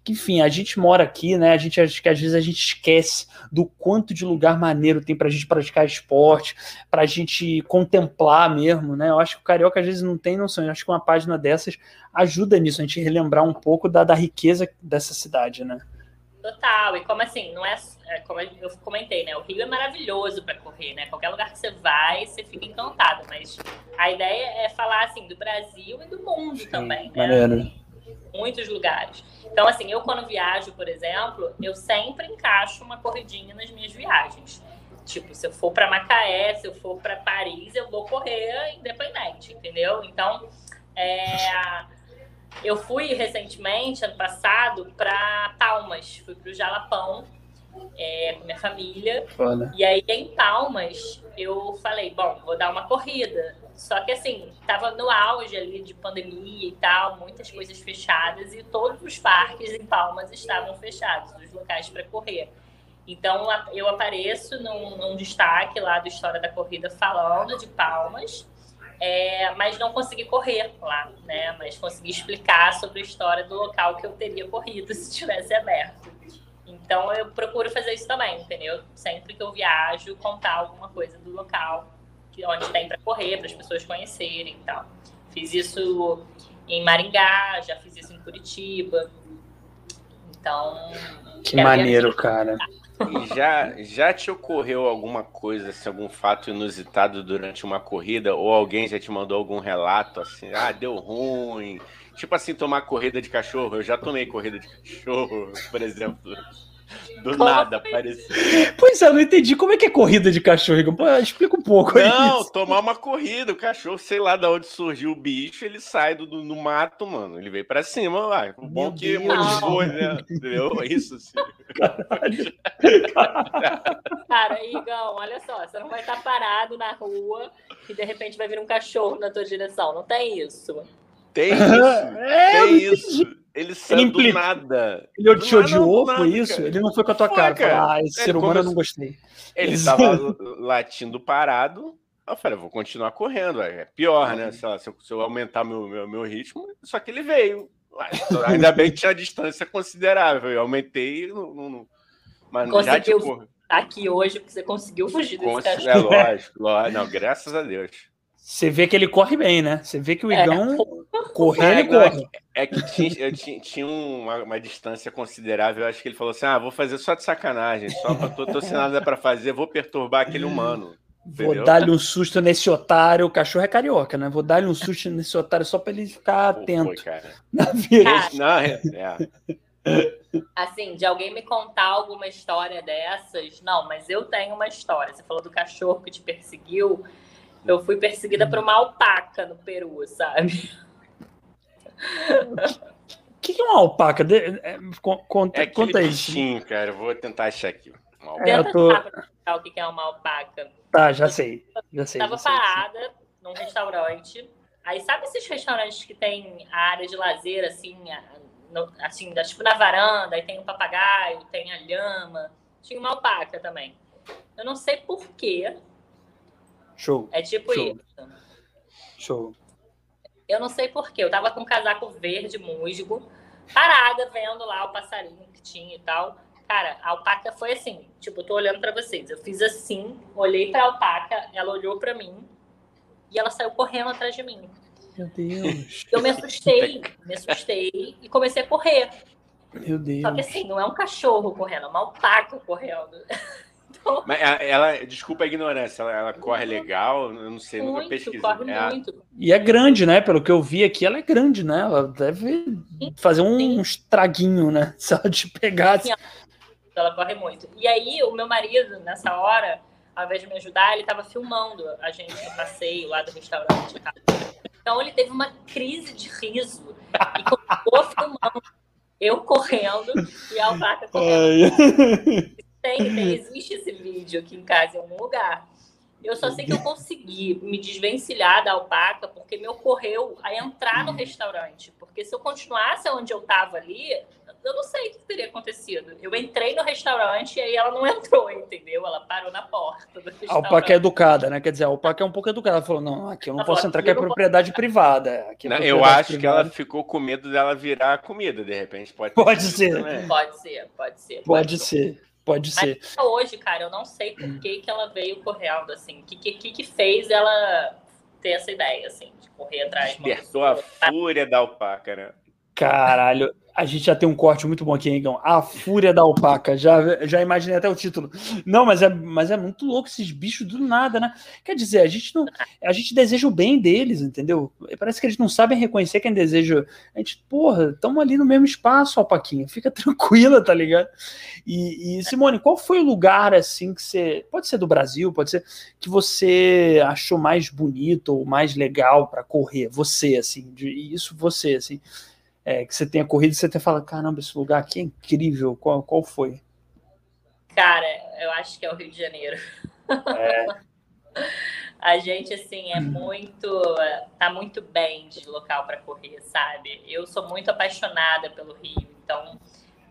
que, enfim, a gente mora aqui, né? A gente acho que às vezes a gente esquece do quanto de lugar maneiro tem para a gente praticar esporte, para a gente contemplar mesmo, né? Eu acho que o carioca às vezes não tem noção. Eu acho que uma página dessas ajuda nisso, a gente relembrar um pouco da, da riqueza dessa cidade, né? Total, e como assim, não é, é como eu comentei, né? O Rio é maravilhoso para correr, né? Qualquer lugar que você vai, você fica encantado. Mas a ideia é falar assim do Brasil e do mundo Sim, também, né? Maneiro. Muitos lugares. Então, assim, eu quando viajo, por exemplo, eu sempre encaixo uma corridinha nas minhas viagens. Tipo, se eu for para Macaé, se eu for para Paris, eu vou correr independente, entendeu? Então, é eu fui recentemente, ano passado, para Palmas. Fui para o Jalapão é, com minha família. Foda. E aí, em Palmas, eu falei, bom, vou dar uma corrida. Só que, assim, tava no auge ali de pandemia e tal, muitas coisas fechadas, e todos os parques em Palmas estavam fechados, os locais para correr. Então, eu apareço num, num destaque lá do História da Corrida falando de Palmas, é, mas não consegui correr lá, né? Mas consegui explicar sobre a história do local que eu teria corrido se tivesse aberto. Então eu procuro fazer isso também, entendeu? Sempre que eu viajo, contar alguma coisa do local onde tem para correr, para as pessoas conhecerem e tal. Fiz isso em Maringá, já fiz isso em Curitiba. Então. Que maneiro, cara. E já, já te ocorreu alguma coisa, assim, algum fato inusitado durante uma corrida? Ou alguém já te mandou algum relato assim, ah, deu ruim? Tipo assim, tomar corrida de cachorro. Eu já tomei corrida de cachorro, por exemplo. Do Como nada, parecia. Pois é, eu não entendi como é que é corrida de cachorro. Pô, explica um pouco Não, isso. tomar uma corrida, o cachorro, sei lá de onde surgiu o bicho, ele sai do, do mato, mano. Ele veio pra cima, vai. O bom que motivou, né? Entendeu? É isso, assim. Caralho. Cara, Igão, olha só, você não vai estar parado na rua e de repente vai vir um cachorro na tua direção. Não tem isso. Tem isso. é, tem isso. Ele saiu ele do nada. Ele te odiou, foi isso? Cara. Ele não foi com a tua foi, cara. cara. Falou, ah, esse ele ser humano eu não gostei. Ele estava latindo parado. Eu falei, vou continuar correndo. É pior, né? Lá, se, eu, se eu aumentar meu, meu, meu, ritmo. Só que ele veio. Ainda bem que tinha distância considerável. Eu aumentei. Não, não, mas Conseguiu já, tipo, aqui hoje, porque você conseguiu fugir desse cachorro. É lógico, lógico. Não, graças a Deus. Você vê que ele corre bem, né? Você vê que o é. Igão é. correndo é, corre. É que tinha, eu tinha, tinha uma, uma, distância considerável. Eu acho que ele falou assim: ah, vou fazer só de sacanagem, só pra, tô, tô sem nada para fazer, vou perturbar aquele humano. Vou dar-lhe um susto nesse otário. O cachorro é carioca, né? Vou dar-lhe um susto nesse otário só para ele ficar atento. Foi, cara. Na vida. Não, é, é. Assim, de alguém me contar alguma história dessas, não, mas eu tenho uma história. Você falou do cachorro que te perseguiu. Eu fui perseguida por uma alpaca no Peru, sabe? O que, é uma alpaca? De, é, conta, é conta isso. Bichinho, cara. Eu vou tentar achar aqui. É, eu tô... o que é uma alpaca. Tá, já sei. Já sei. Tava já sei, parada sim. num restaurante. Aí sabe esses restaurantes que tem a área de lazer, assim, no, assim, tipo na varanda, aí tem o um papagaio, tem a lhama. Tinha uma alpaca também. Eu não sei por quê, Show. É tipo Show. isso. Show. Eu não sei porquê. Eu tava com um casaco verde musgo, parada, vendo lá o passarinho que tinha e tal. Cara, a alpaca foi assim, tipo, eu tô olhando para vocês. Eu fiz assim, olhei pra alpaca, ela olhou para mim e ela saiu correndo atrás de mim. Meu Deus. Eu me assustei, me assustei e comecei a correr. Meu Deus. Só que assim, não é um cachorro correndo, é uma alpaca correndo. Mas ela, desculpa a ignorância, ela, ela corre legal, eu não sei, muito, nunca pesquisei. Corre é muito. E é grande, né? Pelo que eu vi aqui, ela é grande, né? Ela deve fazer um, um estraguinho, né? Se ela te pegasse. Sim, ela corre muito. E aí, o meu marido, nessa hora, ao invés de me ajudar, ele estava filmando a gente no passeio lá do restaurante. Então, ele teve uma crise de riso e continuou filmando eu correndo e a alpaca correndo. Tem, tem, existe esse vídeo aqui em casa em algum lugar. Eu só sei que eu consegui me desvencilhar da alpaca porque me ocorreu a entrar no restaurante. Porque se eu continuasse onde eu estava ali, eu não sei o que teria acontecido. Eu entrei no restaurante e aí ela não entrou, entendeu? Ela parou na porta do A alpaca é educada, né? Quer dizer, a alpaca é um pouco educada. Ela falou, não, aqui eu não ela posso falou, entrar, que é propriedade privada. É não, propriedade eu acho privada. que ela ficou com medo dela virar comida, de repente. Pode, pode ser. Pode ser, pode ser. Pode, pode ser. Pode ser. Mas hoje, cara, eu não sei por que, que ela veio correndo, assim. O que, que, que fez ela ter essa ideia, assim, de correr atrás. Despertou a fúria da alpaca, né? Caralho, a gente já tem um corte muito bom aqui, hein, Igão? A Fúria da Alpaca. Já, já imaginei até o título. Não, mas é, mas é muito louco esses bichos do nada, né? Quer dizer, a gente não. A gente deseja o bem deles, entendeu? Parece que eles não sabem reconhecer quem deseja. A gente, porra, estamos ali no mesmo espaço, Alpaquinha. Fica tranquila, tá ligado? E, e, Simone, qual foi o lugar, assim, que você. Pode ser do Brasil, pode ser. Que você achou mais bonito ou mais legal para correr? Você, assim. De, isso, você, assim é, que você tenha corrido e você até fala, caramba, esse lugar aqui é incrível. Qual, qual foi? Cara, eu acho que é o Rio de Janeiro. É. A gente, assim, é muito. tá muito bem de local para correr, sabe? Eu sou muito apaixonada pelo Rio, então,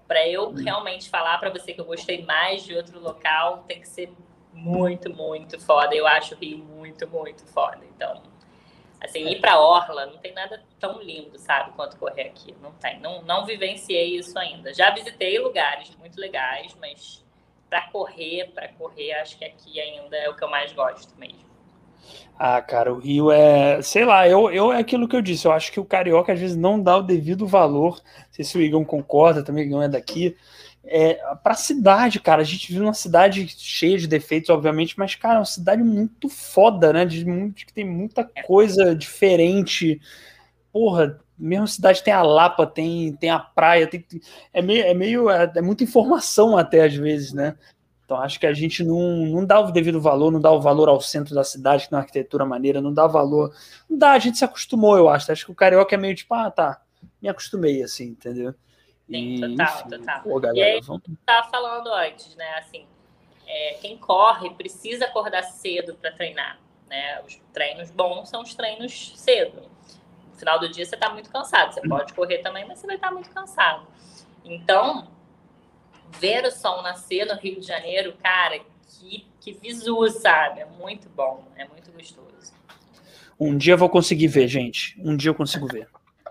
para eu realmente falar para você que eu gostei mais de outro local, tem que ser muito, muito foda. Eu acho o Rio muito, muito foda. Então, Assim, ir para Orla não tem nada tão lindo, sabe, quanto correr aqui. Não tem. Não, não vivenciei isso ainda. Já visitei lugares muito legais, mas para correr, para correr, acho que aqui ainda é o que eu mais gosto mesmo. Ah, cara, o Rio é. Sei lá, eu, eu é aquilo que eu disse. Eu acho que o carioca às vezes não dá o devido valor. Não sei se o Igão concorda, também o Igão é daqui é, para a cidade, cara. A gente vive uma cidade cheia de defeitos, obviamente, mas, cara, é uma cidade muito foda, né? De muito, que tem muita coisa diferente. Porra, mesmo cidade tem a Lapa, tem, tem a praia, tem, é meio, é meio é, é muita informação até às vezes, né? Então acho que a gente não, não dá o devido valor, não dá o valor ao centro da cidade, que uma arquitetura maneira, não dá valor. Não dá, a gente se acostumou, eu acho. Acho que o carioca é meio tipo, ah, tá, me acostumei assim, entendeu? Sim, total, total. Pô, galera, e aí, vamos... tava falando antes, né? Assim, é, quem corre precisa acordar cedo para treinar, né? Os treinos bons são os treinos cedo. No final do dia você está muito cansado. Você pode correr também, mas você vai estar tá muito cansado. Então, ver o sol nascer no Rio de Janeiro, cara, que, que visu, sabe? É muito bom, é muito gostoso. Um dia eu vou conseguir ver, gente. Um dia eu consigo ver.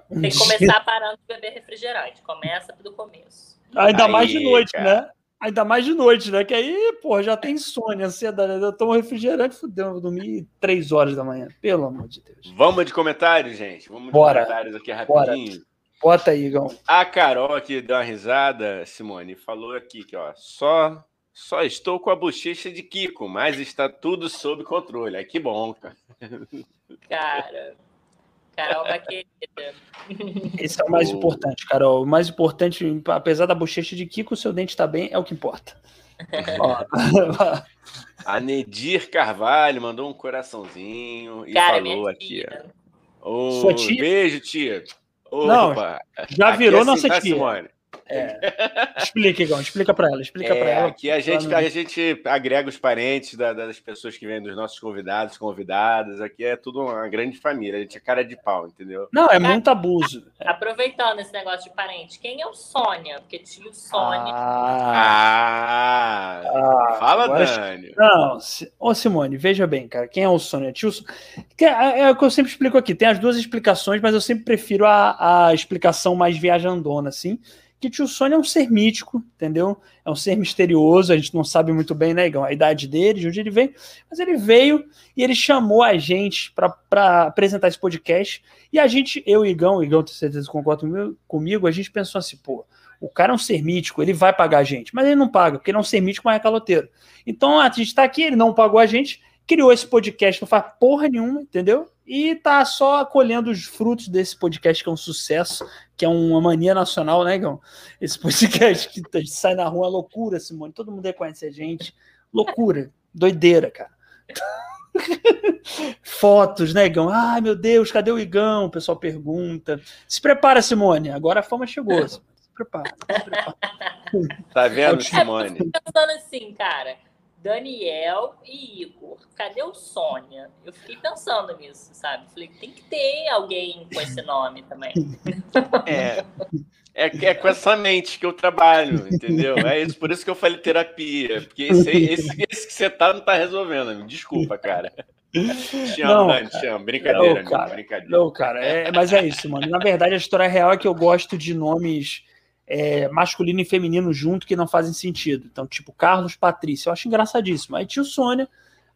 Tem que começar parando de beber refrigerante. Começa do começo. Ainda aí, mais de noite, cara. né? Ainda mais de noite, né? Que aí, pô, já tem insônia, ansiedade. Eu tomo refrigerante, fudeu, eu vou dormir três horas da manhã. Pelo amor de Deus. Vamos de comentários, gente. Vamos de Bora. comentários aqui rapidinho. Bora. Bota aí, Igão. A Carol aqui deu uma risada, Simone, falou aqui que, ó, só só estou com a bochecha de Kiko, mas está tudo sob controle. Ai, que bom, cara. Cara, Carol tá querida. Esse é o mais importante, Carol. O mais importante, apesar da bochecha de Kiko, o seu dente está bem, é o que importa. a Nedir Carvalho mandou um coraçãozinho e Cara, falou aqui. Ó, oh, tia? Beijo, tia. Não, já virou assim, nossa tá, tia. Simone? É. Explica, Igor, explica para ela, explica é, para ela. Aqui a gente, a gente agrega os parentes da, das pessoas que vêm, dos nossos convidados, convidadas. Aqui é tudo uma grande família, a gente é cara de pau, entendeu? Não, é muito abuso. Aproveitando esse negócio de parente, quem é o Sônia? Porque tio Sônia. Ah, ah fala, Dani. Não, ô Simone, veja bem, cara, quem é o Sônia? Tio é, é o que eu sempre explico aqui, tem as duas explicações, mas eu sempre prefiro a, a explicação mais viajandona, assim que tio Sônia é um ser mítico, entendeu? É um ser misterioso, a gente não sabe muito bem, né, Igão, a idade dele, de onde ele veio, mas ele veio e ele chamou a gente para apresentar esse podcast, e a gente, eu e Igão, Igão, tenho certeza concorda comigo, a gente pensou assim, pô, o cara é um ser mítico, ele vai pagar a gente, mas ele não paga, porque ele é um ser mítico, mas é caloteiro. Então a gente está aqui, ele não pagou a gente, criou esse podcast, não faz porra nenhuma, entendeu? E tá só colhendo os frutos desse podcast, que é um sucesso, que é uma mania nacional, né, Gão? Esse podcast que a gente sai na rua, é loucura, Simone. Todo mundo reconhece a gente. Loucura, doideira, cara. Fotos, né, Igão? Ai, meu Deus, cadê o Igão? O pessoal pergunta. Se prepara, Simone. Agora a fama chegou. Se prepara. Se prepara. Tá vendo, Simone? Eu fico pensando assim, cara. Daniel e Igor. Cadê o Sônia? Eu fiquei pensando nisso, sabe? Falei, tem que ter alguém com esse nome também. É. É, é com essa mente que eu trabalho, entendeu? É isso, por isso que eu falei terapia. Porque esse, esse, esse que você tá não tá resolvendo. Desculpa, cara. Te amo, Não, Dani, te amo. Brincadeira, Não, amigo, cara. brincadeira. Não, cara, é, mas é isso, mano. Na verdade, a história real é que eu gosto de nomes é, masculino e feminino junto que não fazem sentido. Então, tipo, Carlos Patrícia, eu acho engraçadíssimo. Aí tio Sônia.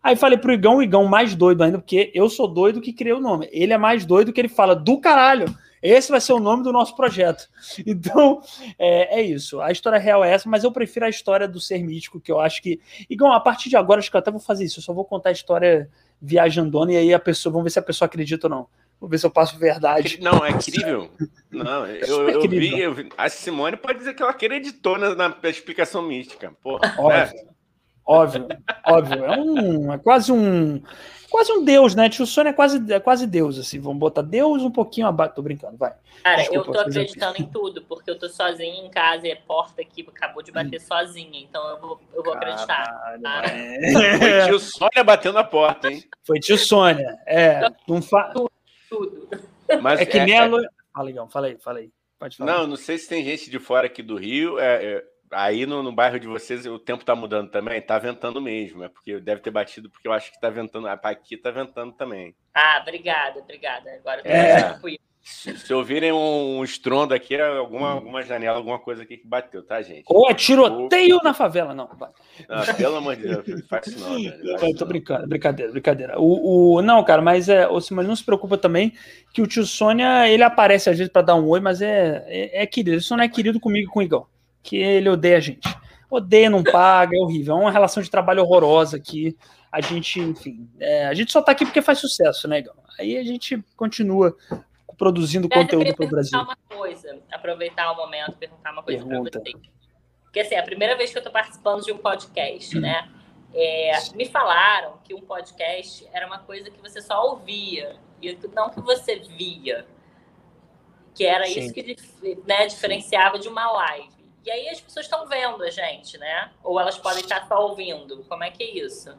Aí falei pro Igão, o Igão mais doido ainda, porque eu sou doido que criei o nome. Ele é mais doido que ele fala do caralho. Esse vai ser o nome do nosso projeto. Então, é, é isso. A história real é essa, mas eu prefiro a história do ser mítico, que eu acho que. Igão, a partir de agora, acho que eu até vou fazer isso. Eu só vou contar a história viajandona e aí a pessoa, vamos ver se a pessoa acredita ou não. Vou ver se eu passo verdade. Não, é incrível. Não, eu, eu, Super vi, eu vi- A Simone pode dizer que ela acreditou na, na explicação mística. Porra, Óbvio. né? Óbvio, óbvio. É, um, é quase um. Quase um deus, né? Tio Sônia é quase, é quase Deus, assim. Vamos botar Deus um pouquinho abaixo. Tô brincando, vai. Cara, Desculpa, eu tô acreditando em tudo, porque eu tô sozinha em casa e a porta aqui acabou de bater sozinha, então eu vou, eu vou acreditar. Caralho, Ah. é. Foi tio Sônia batendo na porta, hein? Foi tio Sônia. É. Não fa... Tudo. Mas É que nem a. Lu- Fala, Igão, fala aí, fala aí. Pode falar. Não, não sei se tem gente de fora aqui do Rio. é, é, aí no, no bairro de vocês o tempo tá mudando também. Tá ventando mesmo. É porque deve ter batido, porque eu acho que tá ventando. ah, Aqui tá ventando também. Ah, obrigada, obrigada. Agora eu tô É. mais tranquilo. Se, se ouvirem um, estrondo aqui, é alguma, alguma janela, alguma coisa aqui que bateu, tá, gente? Ou é tiroteio na favela, não. Vai. Ah, pelo amor de Deus, faz isso não. Faz Eu tô não. brincando, brincadeira, brincadeira. O, o, não, cara, mas é, o Simone não se preocupa também que o tio Sônia, ele aparece às vezes pra dar um oi, mas é, é, é querido. Ele só não é querido comigo e com o Igão, que ele odeia a gente. Odeia, não paga, é horrível. É uma relação de trabalho horrorosa aqui. A gente, enfim, é, a gente só tá aqui porque faz sucesso, né, Igão? Aí a gente continua produzindo eu conteúdo queria pro Brasil. uma coisa, aproveitar o momento, perguntar uma coisa para vocês. Porque assim, é a primeira vez que eu estou participando de um podcast, né? É, me falaram que um podcast era uma coisa que você só ouvia, e não que você via. Que era Sim. isso que né, diferenciava de uma live. E aí as pessoas estão vendo a gente, né? Ou elas podem estar só ouvindo. Como é que é isso?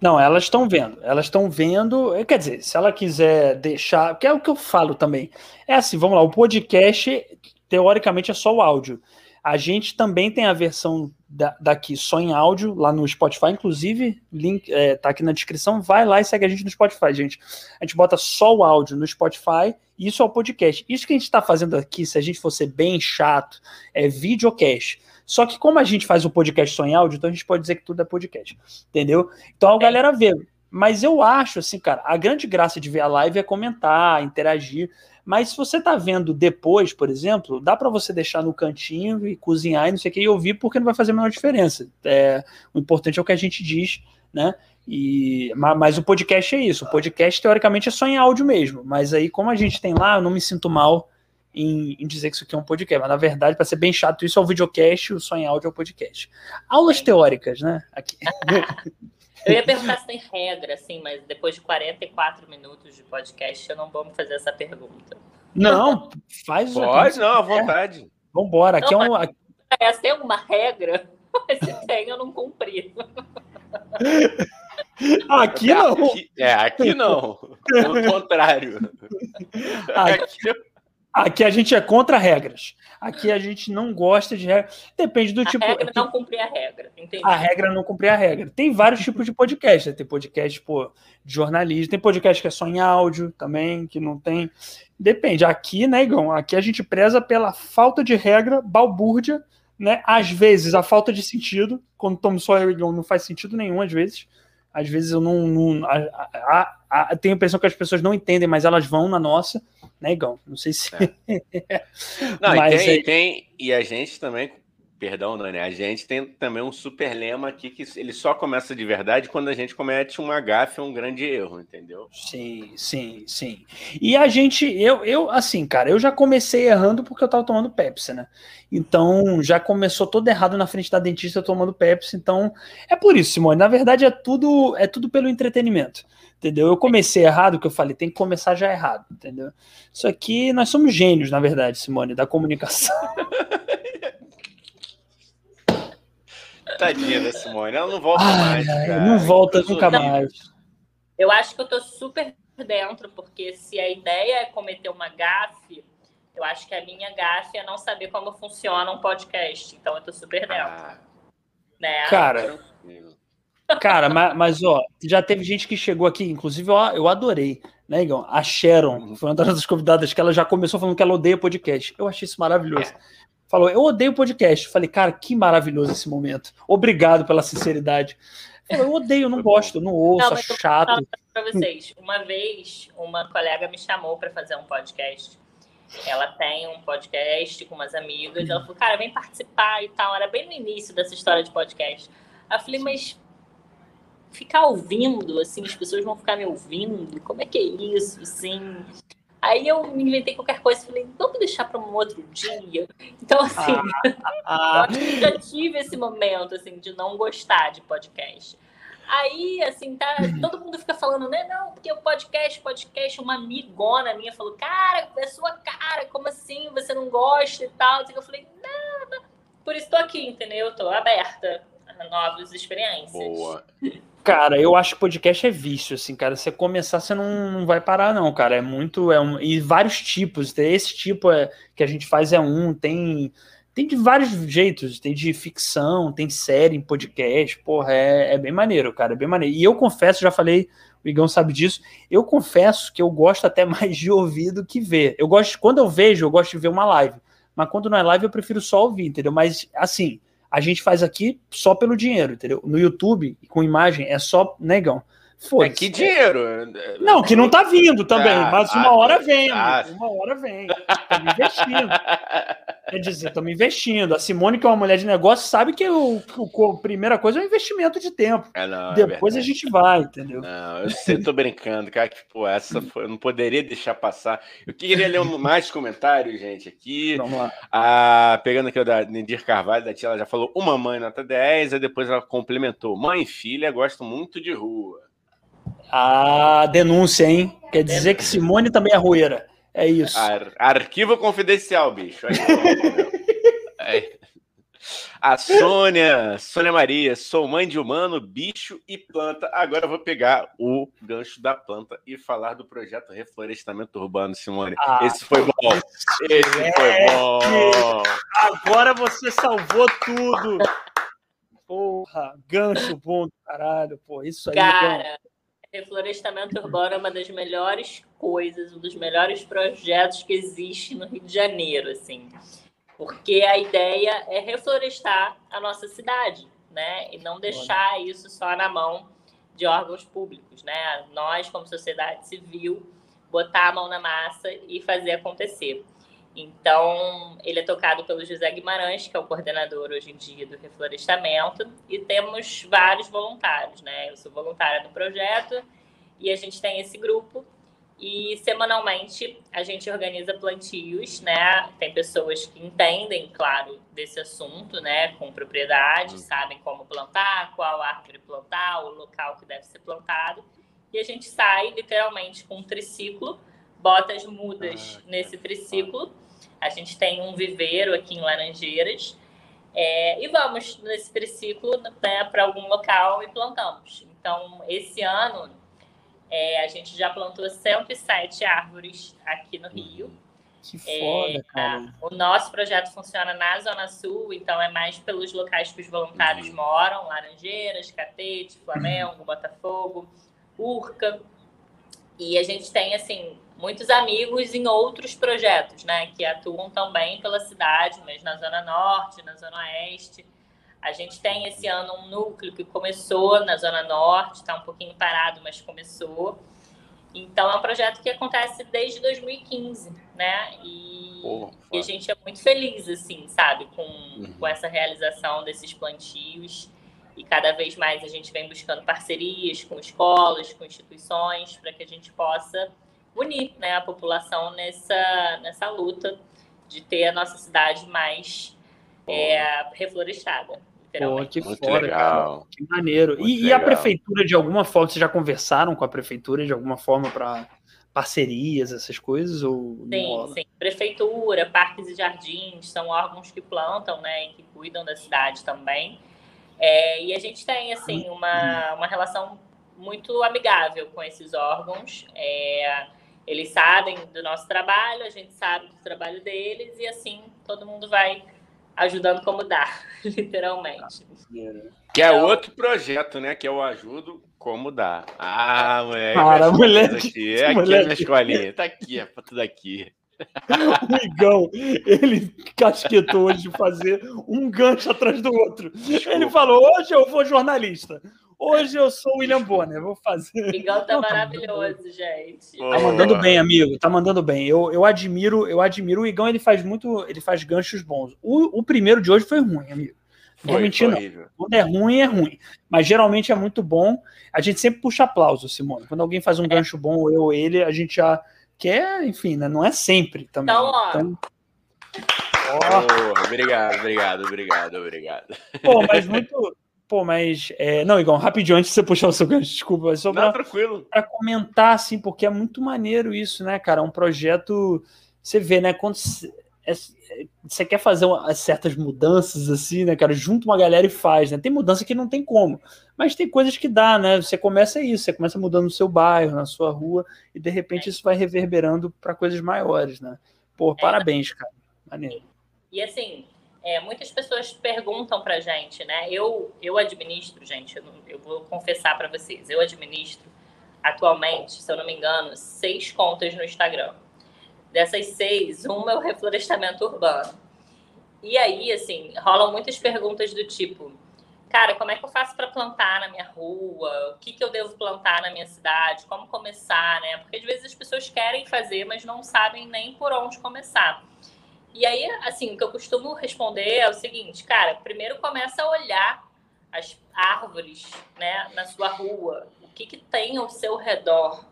Não, elas estão vendo. Elas estão vendo. eh, Quer dizer, se ela quiser deixar. Que é o que eu falo também. É assim, vamos lá. O podcast, teoricamente, é só o áudio. A gente também tem a versão da- daqui só em áudio, lá no Spotify. Inclusive, link é, tá aqui na descrição. Vai lá e segue a gente no Spotify, gente. A gente bota só o áudio no Spotify. E isso é o podcast. Isso que a gente está fazendo aqui, se a gente fosse bem chato, é videocast. Só que como a gente faz o podcast só em áudio, então a gente pode dizer que tudo é podcast. Entendeu? Então a galera vê. Mas eu acho, assim, cara, a grande graça de ver a live é comentar, interagir. Mas se você tá vendo depois, por exemplo, dá para você deixar no cantinho e cozinhar e não sei o que e ouvir, porque não vai fazer a menor diferença. É, o importante é o que a gente diz, né? E, ma- mas, o podcast é isso. O podcast, teoricamente, é só em áudio mesmo. Mas aí, como a gente tem lá, eu não me sinto mal em, em dizer que isso aqui é um podcast. Mas, na verdade, para ser bem chato, isso é o videocast, o só em áudio é o podcast. Aulas teóricas, né? Aqui. Eu ia perguntar se tem regra, assim, mas depois de 44 minutos de podcast, eu não vou me fazer essa pergunta. Não, faz o Pode, não, à vontade. Vambora. Aqui é um. aqui- É, tem alguma regra, mas se tem, eu não cumpri. Aqui não. Aqui, é, aqui não. Pelo contrário. Aqui, Aqui, aqui a gente é contra regras. Aqui a gente não gosta de regras. Depende do A tipo. regra é não cumprir a regra, entendi. A regra é não cumprir a regra. Tem vários tipos de podcast. né? Tem podcast pô, de jornalismo, tem podcast que é só em áudio também, que não tem. Depende. Aqui, né, Igão? Aqui a gente preza pela falta de regra, balbúrdia, né? Às vezes a falta de sentido. Quando estamos só eu e Igão, não faz sentido nenhum, às vezes. Às vezes eu não. não a, a, a, tenho a impressão que as pessoas não entendem, mas elas vão na nossa, né, Igão? Não sei se. não, Mas e tem, é- e tem. E a gente também Perdão, Dani, a gente tem também um super lema aqui que ele só começa de verdade quando a gente comete uma gafe, um grande erro, entendeu? Sim, sim, sim. E a gente, eu, eu, assim, cara, eu já comecei errando porque eu tava tomando Pepsi, né? Então já começou todo errado na frente da dentista tomando Pepsi. Então é por isso, Simone. Na verdade é tudo, é tudo pelo entretenimento, entendeu? Eu comecei errado, que eu falei, tem que começar já errado, entendeu? Isso aqui nós somos gênios, na verdade, Simone, da comunicação. Tadinha da Simone, ela não volta ai, mais. Cara. Não volta nunca mais. Eu acho que eu tô super dentro, porque se a ideia é cometer uma gafe, eu acho que a minha gafe é não saber como funciona um podcast. Então eu tô super dentro. Ah. Né? Cara, cara, mas, mas, ó, já teve gente que chegou aqui, inclusive ó, eu adorei, né, Igor? A Sharon, uhum. foi uma das convidadas que ela já começou falando que ela odeia podcast. Eu achei isso maravilhoso. É falou: Eu odeio podcast. Falei, cara, que maravilhoso esse momento. Obrigado pela sinceridade. Falei, eu odeio, não gosto, não ouço, não, acho chato. Para vocês, uma vez uma colega me chamou para fazer um podcast. Ela tem um podcast com umas amigas. Ela falou, cara, vem participar e tal. Era bem no início dessa história de podcast. Aí eu falei, mas ficar ouvindo, assim, as pessoas vão ficar me ouvindo? Como é que é isso, assim? Aí eu me inventei qualquer coisa e falei, vamos deixar para um outro dia. Então, assim, ah, ah. eu já tive esse momento, assim, de não gostar de podcast. Aí, assim, tá, todo mundo fica falando, né? Não, porque o podcast, podcast, uma amigona minha falou, cara, é sua cara, como assim? Você não gosta e tal? Eu falei, não. Por isso tô aqui, entendeu? Tô aberta a novas experiências. Boa. Cara, eu acho que podcast é vício, assim, cara. Você começar, você não, não vai parar, não, cara. É muito. É um, e vários tipos. Esse tipo é, que a gente faz é um, tem. Tem de vários jeitos, tem de ficção, tem série em podcast, porra, é, é bem maneiro, cara, é bem maneiro. E eu confesso, já falei, o Igão sabe disso, eu confesso que eu gosto até mais de ouvir do que ver. Eu gosto, quando eu vejo, eu gosto de ver uma live, mas quando não é live eu prefiro só ouvir, entendeu? Mas, assim, a gente faz aqui só pelo dinheiro, entendeu? No YouTube, com imagem, é só negão. É que dinheiro? Não, que não tá vindo também, ah, mas uma ah, hora vem, ah, uma hora vem. Estamos investindo. Quer dizer, estamos investindo. A Simone, que é uma mulher de negócio, sabe que o, o a primeira coisa é o investimento de tempo. É, não, é Depois é a gente vai, entendeu? Não, eu sei, tô brincando, cara, que pô, essa foi, eu não poderia deixar passar. Eu queria ler mais comentários, gente, aqui. Vamos lá. Ah, pegando aqui o da Nendir Carvalho, da tia, ela já falou uma mãe nota 10, aí depois ela complementou. Mãe e filha gostam muito de rua. Ah, denúncia, hein? Quer dizer que Simone também é rueira. É isso. Ar arquivo confidencial, bicho. Aí, A Sônia, Sônia Maria, sou mãe de humano, bicho e planta. Agora eu vou pegar o gancho da planta e falar do projeto Reflorestamento Urbano, Simone. Ah, Esse foi bom. Esse é foi bom. Agora você salvou tudo. Porra, gancho bom do caralho, pô. Isso aí. Cara, Reflorestamento urbano é uma das melhores coisas, um dos melhores projetos que existe no Rio de Janeiro, assim. Porque a ideia é reflorestar a nossa cidade, né? E não deixar isso só na mão de órgãos públicos, né? Nós, como sociedade civil, botar a mão na massa e fazer acontecer. Então, ele é tocado pelo José Guimarães, que é o coordenador hoje em dia do reflorestamento, e temos vários voluntários, né? Eu sou voluntária do projeto e a gente tem esse grupo e semanalmente a gente organiza plantios, né? Tem pessoas que entendem, claro, desse assunto, né? Com propriedade, uhum. sabem como plantar, qual árvore plantar, o local que deve ser plantado. E a gente sai literalmente com um triciclo, bota as mudas ah, nesse triciclo a gente tem um viveiro aqui em Laranjeiras. É, e vamos nesse triciclo né, para algum local e plantamos. Então, esse ano, é, a gente já plantou 107 árvores aqui no Rio. Que foda, é, cara. O nosso projeto funciona na Zona Sul, então é mais pelos locais que os voluntários uhum. moram, Laranjeiras, Catete, Flamengo, Botafogo, Urca. E a gente tem, assim, muitos amigos em outros projetos, né, que atuam também pela cidade, mas na Zona Norte, na Zona Oeste. A gente tem esse ano um núcleo que começou na Zona Norte, está um pouquinho parado, mas começou. Então, é um projeto que acontece desde 2015, né? E, Porra, e a gente é muito feliz, assim, sabe, com, uhum. com essa realização desses plantios. E cada vez mais a gente vem buscando parcerias com escolas, com instituições, para que a gente possa unir né, a população nessa, nessa luta de ter a nossa cidade mais é, reflorestada. Pô, que Muito fora, legal. Cara. Que maneiro. E, e, a prefeitura, de alguma forma, vocês já conversaram com a prefeitura de alguma forma para parcerias, essas coisas? Ou sim, sim. Prefeitura, parques e jardins são órgãos que plantam né, e que cuidam da cidade também. É, e a gente tem assim uma, uma relação muito amigável com esses órgãos. É, eles sabem do nosso trabalho, a gente sabe do trabalho deles, e assim todo mundo vai ajudando como dá, literalmente. Que é então, outro projeto, né? Que é o Ajudo Como Dá. Ah, moleque. Para, moleque. Aqui. É aqui moleque. a minha escolinha. Tá aqui, é pra tudo aqui. o Igão, ele casquetou hoje de fazer um gancho atrás do outro. Desculpa. Ele falou: hoje eu vou jornalista. Hoje eu sou o William Bonner, vou fazer. Miguel tá Não, tá maravilhoso, gente. Tá mandando bem, amigo. Tá mandando bem. Eu, eu admiro, eu admiro o Igão, ele faz muito, ele faz ganchos bons. O, o primeiro de hoje foi ruim, amigo. Não vou mentir, não. Quando é ruim, é ruim. Mas geralmente é muito bom. A gente sempre puxa aplauso, Simone. Quando alguém faz um é. gancho bom, eu ou ele, a gente já quer, enfim, né? Não é sempre também. Então, ó. Então... Oh, obrigado, obrigado, obrigado, obrigado. Pô, mas muito, Pô, mas. É... Não, Igor, rapidinho, antes de você puxar o seu gancho, desculpa. Só pra, Não, tranquilo. Pra comentar, assim, porque é muito maneiro isso, né, cara? É um projeto. Você vê, né? Quando é, você quer fazer uma, certas mudanças, assim, né, cara? Junta uma galera e faz, né? Tem mudança que não tem como. Mas tem coisas que dá, né? Você começa isso, você começa mudando no seu bairro, na sua rua, e de repente isso vai reverberando para coisas maiores, né? Pô, parabéns, cara. Maneiro. E assim, é, muitas pessoas perguntam para gente, né? Eu, eu administro, gente, eu, eu vou confessar para vocês, eu administro atualmente, se eu não me engano, seis contas no Instagram. Dessas seis, uma é o reflorestamento urbano. E aí, assim, rolam muitas perguntas do tipo: cara, como é que eu faço para plantar na minha rua? O que, que eu devo plantar na minha cidade? Como começar, né? Porque às vezes as pessoas querem fazer, mas não sabem nem por onde começar. E aí, assim, o que eu costumo responder é o seguinte, cara, primeiro começa a olhar as árvores, né, na sua rua, o que, que tem ao seu redor.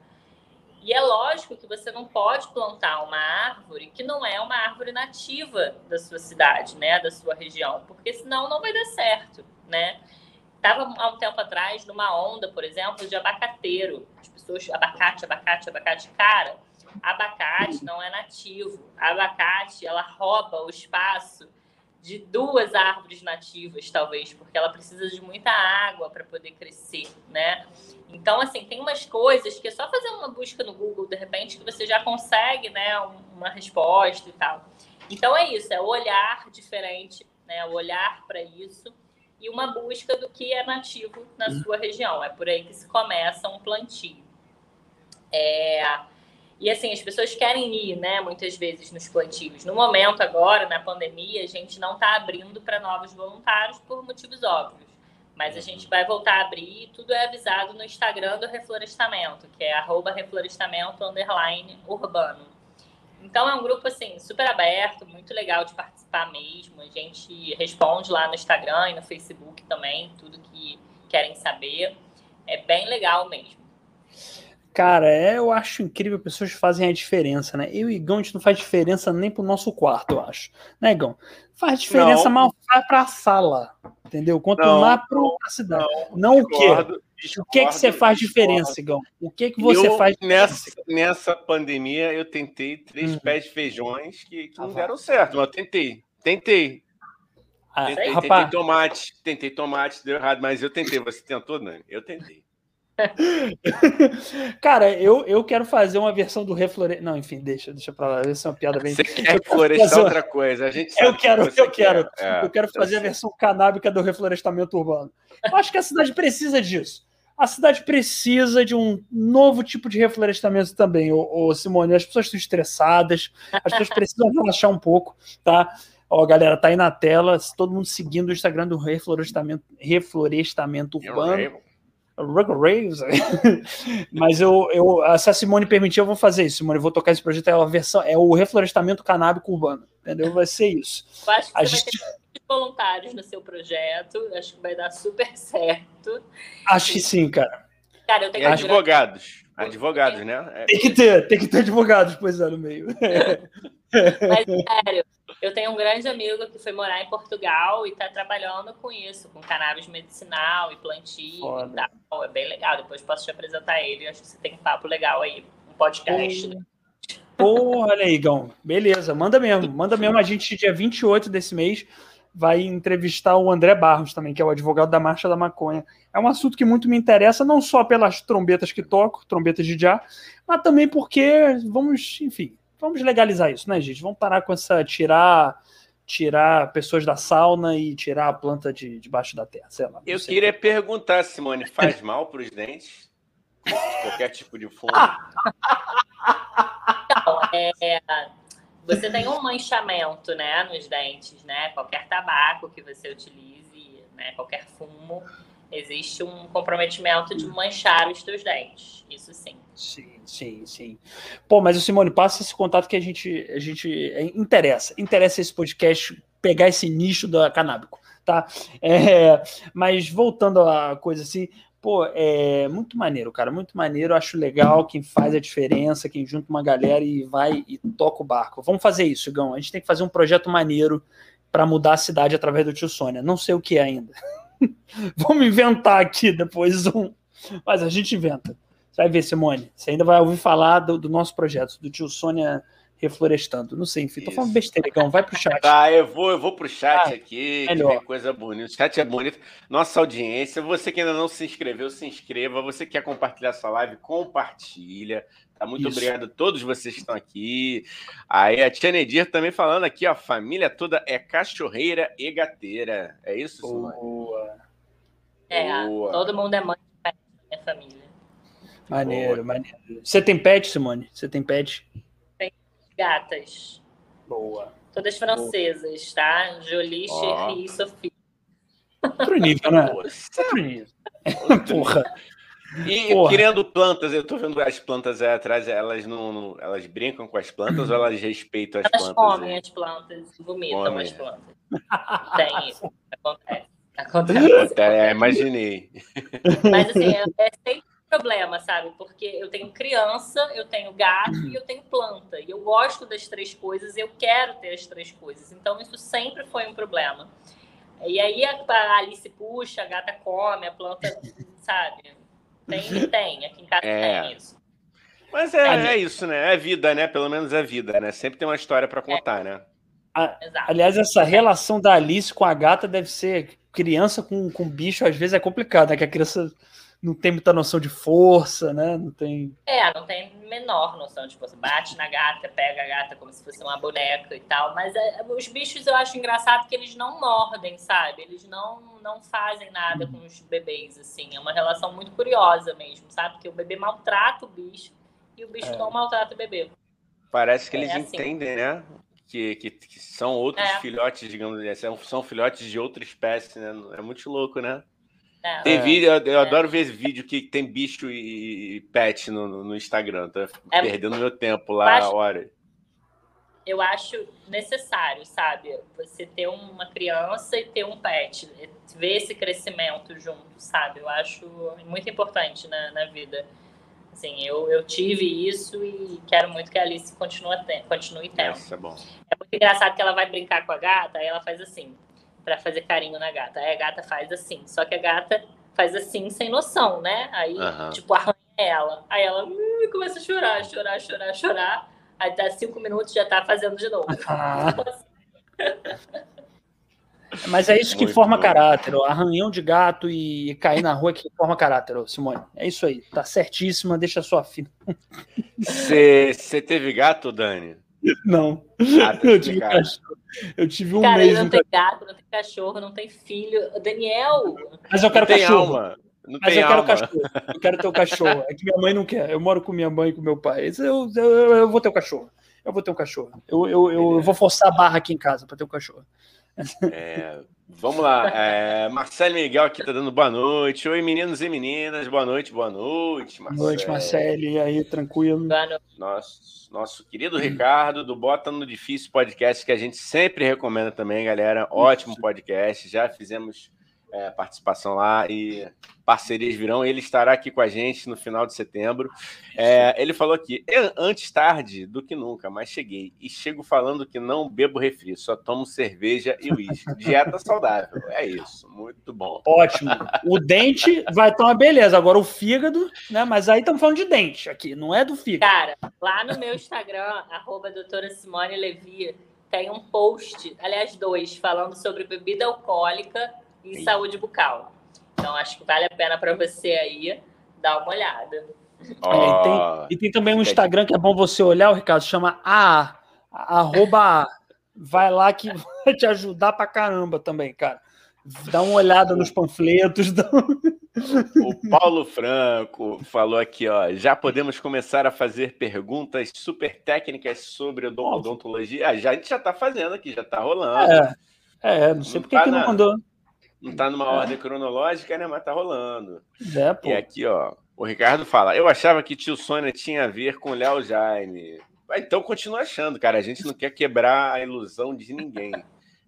E é lógico que você não pode plantar uma árvore que não é uma árvore nativa da sua cidade, né, da sua região, porque senão não vai dar certo, né? Tava há um tempo atrás numa onda, por exemplo, de abacateiro. As pessoas, abacate, abacate, abacate, cara abacate não é nativo. abacate, ela rouba o espaço de duas árvores nativas, talvez, porque ela precisa de muita água para poder crescer, né? Então, assim, tem umas coisas que é só fazer uma busca no Google, de repente, que você já consegue, né, uma resposta e tal. Então, é isso, é o olhar diferente, né, o olhar para isso e uma busca do que é nativo na sua região. É por aí que se começa um plantio. É... E assim, as pessoas querem ir, né, muitas vezes nos plantios. No momento agora, na pandemia, a gente não está abrindo para novos voluntários por motivos óbvios. Mas a gente vai voltar a abrir e tudo é avisado no Instagram do Reflorestamento, que é arroba reflorestamento underline urbano. Então é um grupo assim super aberto, muito legal de participar mesmo. A gente responde lá no Instagram e no Facebook também, tudo que querem saber. É bem legal mesmo. Cara, é, eu acho incrível pessoas que fazem a diferença, né? Eu e Igão, a gente não faz diferença nem pro nosso quarto, eu acho. Né, Igão? Faz diferença, não. mas faz pra sala, entendeu? Quanto não, mais pro, pra cidade. Não, não o quê? O que que você faz diferença, Igão? O que que você eu, faz nessa, nessa pandemia, eu tentei três uhum. pés de feijões que, que ah, não deram certo, mas eu tentei. Tentei. Ah, tentei, tentei tomate, tentei tomate, deu errado, mas eu tentei. Você tentou, Nani? Eu tentei. Cara, eu, eu quero fazer uma versão do reflore... Não, enfim, deixa, deixa pra lá. Essa é uma piada bem. Você quer florestar fazer... outra coisa? A gente eu quero, que eu quero. É, eu quero fazer a versão canábica do reflorestamento urbano. Eu acho que a cidade precisa disso. A cidade precisa de um novo tipo de reflorestamento também, ô Simone. As pessoas estão estressadas, as pessoas precisam relaxar um pouco, tá? Ó, galera, tá aí na tela, todo mundo seguindo o Instagram do reflorestamento, reflorestamento urbano Raves. Mas eu, eu, se a Simone permitir, eu vou fazer isso, Simone. Eu vou tocar esse projeto. É, a versão, é o reflorestamento canábico urbano. Entendeu? Vai ser isso. Eu acho que a você gente... vai ter voluntários no seu projeto. Acho que vai dar super certo. Acho que sim, cara. Cara, eu tenho e advogados. Advogados, né? É. Tem que ter, tem que ter advogados, pois é, no meio. Mas, sério, eu tenho um grande amigo que foi morar em Portugal e está trabalhando com isso, com cannabis medicinal e plantio Foda. e tal. É bem legal. Depois posso te apresentar ele. Acho que você tem um papo legal aí, um podcast. Né? Porra, olha aí, Igão. Beleza, manda mesmo. Manda mesmo. A gente, dia 28 desse mês, vai entrevistar o André Barros também, que é o advogado da Marcha da Maconha. É um assunto que muito me interessa, não só pelas trombetas que toco, trombetas de já, mas também porque vamos, enfim, vamos legalizar isso, né, gente? Vamos parar com essa tirar tirar pessoas da sauna e tirar a planta de debaixo da terra, sei lá. Eu queria perguntar, Simone, faz mal para os dentes? Qualquer tipo de fumo? Não, é, você tem um manchamento, né, nos dentes, né? Qualquer tabaco que você utilize, né, qualquer fumo, existe um comprometimento de manchar os teus dentes. Isso sim. Sim, sim, sim. Pô, mas o Simone, passa esse contato que a gente, a gente é, interessa. Interessa esse podcast pegar esse nicho da canábico, tá? É, mas voltando à coisa assim, pô, é muito maneiro, cara, muito maneiro. Acho legal quem faz a diferença, quem junta uma galera e vai e toca o barco. Vamos fazer isso, Gão. A gente tem que fazer um projeto maneiro para mudar a cidade através do tio Sônia. Não sei o que é ainda. Vamos inventar aqui depois um. Mas a gente inventa. Você vai ver, Simone. Você ainda vai ouvir falar do, do nosso projeto, do tio Sônia reflorestando. Não sei, enfim, tô falando besteira. Vai pro chat. Tá, eu vou, eu vou pro chat ah, aqui, melhor. que tem coisa bonita. O chat é bonito. Nossa audiência, você que ainda não se inscreveu, se inscreva. Você que quer compartilhar essa live, compartilha. Tá, muito Isso. obrigado a todos vocês que estão aqui. Aí a Tia Nedir também falando aqui, ó, a família toda é cachorreira e gateira. É isso, Simone? Boa. É, Boa. todo mundo é mãe de minha família. Maneiro, Boa. maneiro. Você tem pet, Simone? Você tem pet? Tem gatas. Boa. Todas francesas, Boa. tá? Jolie, oh. Cherry e Sophie. Outro nível, né? Outro nível. Porra. E Porra. criando plantas, eu tô vendo as plantas aí atrás, elas não, não, elas brincam com as plantas ou elas respeitam as elas plantas? Elas comem aí? as plantas, vomitam Come. as plantas. Tem isso, acontece. Acontece. É, imaginei. Mas assim, é, é sempre um problema, sabe? Porque eu tenho criança, eu tenho gato e eu tenho planta. E eu gosto das três coisas, eu quero ter as três coisas. Então isso sempre foi um problema. E aí a Alice puxa, a gata come, a planta, sabe? Tem, tem. Aqui em casa é. tem isso. Mas é, é, é, isso, né? É vida, né? Pelo menos é vida, né? Sempre tem uma história para contar, é. né? A, aliás, essa relação da Alice com a gata deve ser criança com, com bicho, às vezes é complicado, né? Que a criança não tem muita noção de força, né? Não tem. É, não tem menor noção de força. Bate na gata, pega a gata como se fosse uma boneca e tal. Mas é, os bichos eu acho engraçado que eles não mordem, sabe? Eles não, não fazem nada com os bebês, assim. É uma relação muito curiosa mesmo, sabe? Porque o bebê maltrata o bicho e o bicho é. não maltrata o bebê. Parece que eles é assim. entendem, né? Que, que, que, são outros é. filhotes, digamos assim, são, são filhotes de outra espécie, né? É muito louco, né? É. Tem vídeo, eu, eu é. adoro ver vídeo que tem bicho e, pet no, no Instagram. Tô é, perdendo meu tempo lá a hora. Eu acho necessário, sabe? Você ter uma criança e ter um pet, ver esse crescimento junto, sabe? Eu acho muito importante na, na vida. Assim, eu, eu tive isso e quero muito que a Alice continue, continue tendo. Isso é bom. É muito engraçado que ela vai brincar com a gata, aí ela faz assim para fazer carinho na gata. Aí a gata faz assim. Só que a gata faz assim sem noção, né? Aí, uhum. tipo, arranha ela. Aí ela uh, começa a chorar, chorar, chorar, chorar. Aí dá cinco minutos já tá fazendo de novo. Ah. Mas é isso que Muito forma bom. caráter, ó. arranhão de gato e cair na rua que forma caráter, ó, Simone. É isso aí, tá certíssima, deixa a sua filha. Você teve gato, Dani? Não. Ah, eu, tive cachorro. eu tive um Cara, mês. Cara, não tem gato, não tem cachorro, não tem filho. Daniel! Mas eu quero cachorro. Alma. Não Mas eu alma. quero cachorro. Eu quero ter o cachorro. É que minha mãe não quer. Eu moro com minha mãe e com meu pai. Eu, eu, eu vou ter o cachorro. eu vou ter um cachorro. Eu, eu, eu, eu vou forçar a barra aqui em casa para ter um cachorro. É, vamos lá. É, Marcelo Miguel aqui tá dando boa noite. Oi, meninos e meninas. Boa noite, boa noite. Marcelo. Boa noite, Marcelo. E aí, tranquilo? Nosso, nosso querido Ricardo, do Bota no Difícil Podcast, que a gente sempre recomenda também, galera. Ótimo podcast. Já fizemos é, participação lá e parcerias virão. Ele estará aqui com a gente no final de setembro. É, ele falou aqui: antes tarde do que nunca, mas cheguei. E chego falando que não bebo refri, só tomo cerveja e uísque. Dieta saudável. É isso. Muito bom. Ótimo. O dente vai estar uma beleza. Agora o fígado, né? Mas aí estamos falando de dente aqui, não é do fígado. Cara, lá no meu Instagram, arroba doutora Simone Levi, tem um post, aliás, dois, falando sobre bebida alcoólica e saúde bucal. Então acho que vale a pena para você aí dar uma olhada. Oh, e, tem, e, tem, também um Instagram que é bom você olhar, o Ricardo, chama a arroba Vai lá que vai te ajudar pra caramba também, cara. Dá uma olhada nos panfletos. Dá... O Paulo Franco falou aqui, ó. Já podemos começar a fazer perguntas super técnicas sobre odontologia. Ah, já, a gente já tá fazendo aqui, já tá rolando. É, é não sei por que, tá que não mandou. Não está numa é. ordem cronológica, né? Mas tá rolando. É, pô. E aqui, ó, o Ricardo fala: Eu achava que tio Sônia tinha a ver com Léo Jaime. Então continua achando, cara. A gente não quer quebrar a ilusão de ninguém.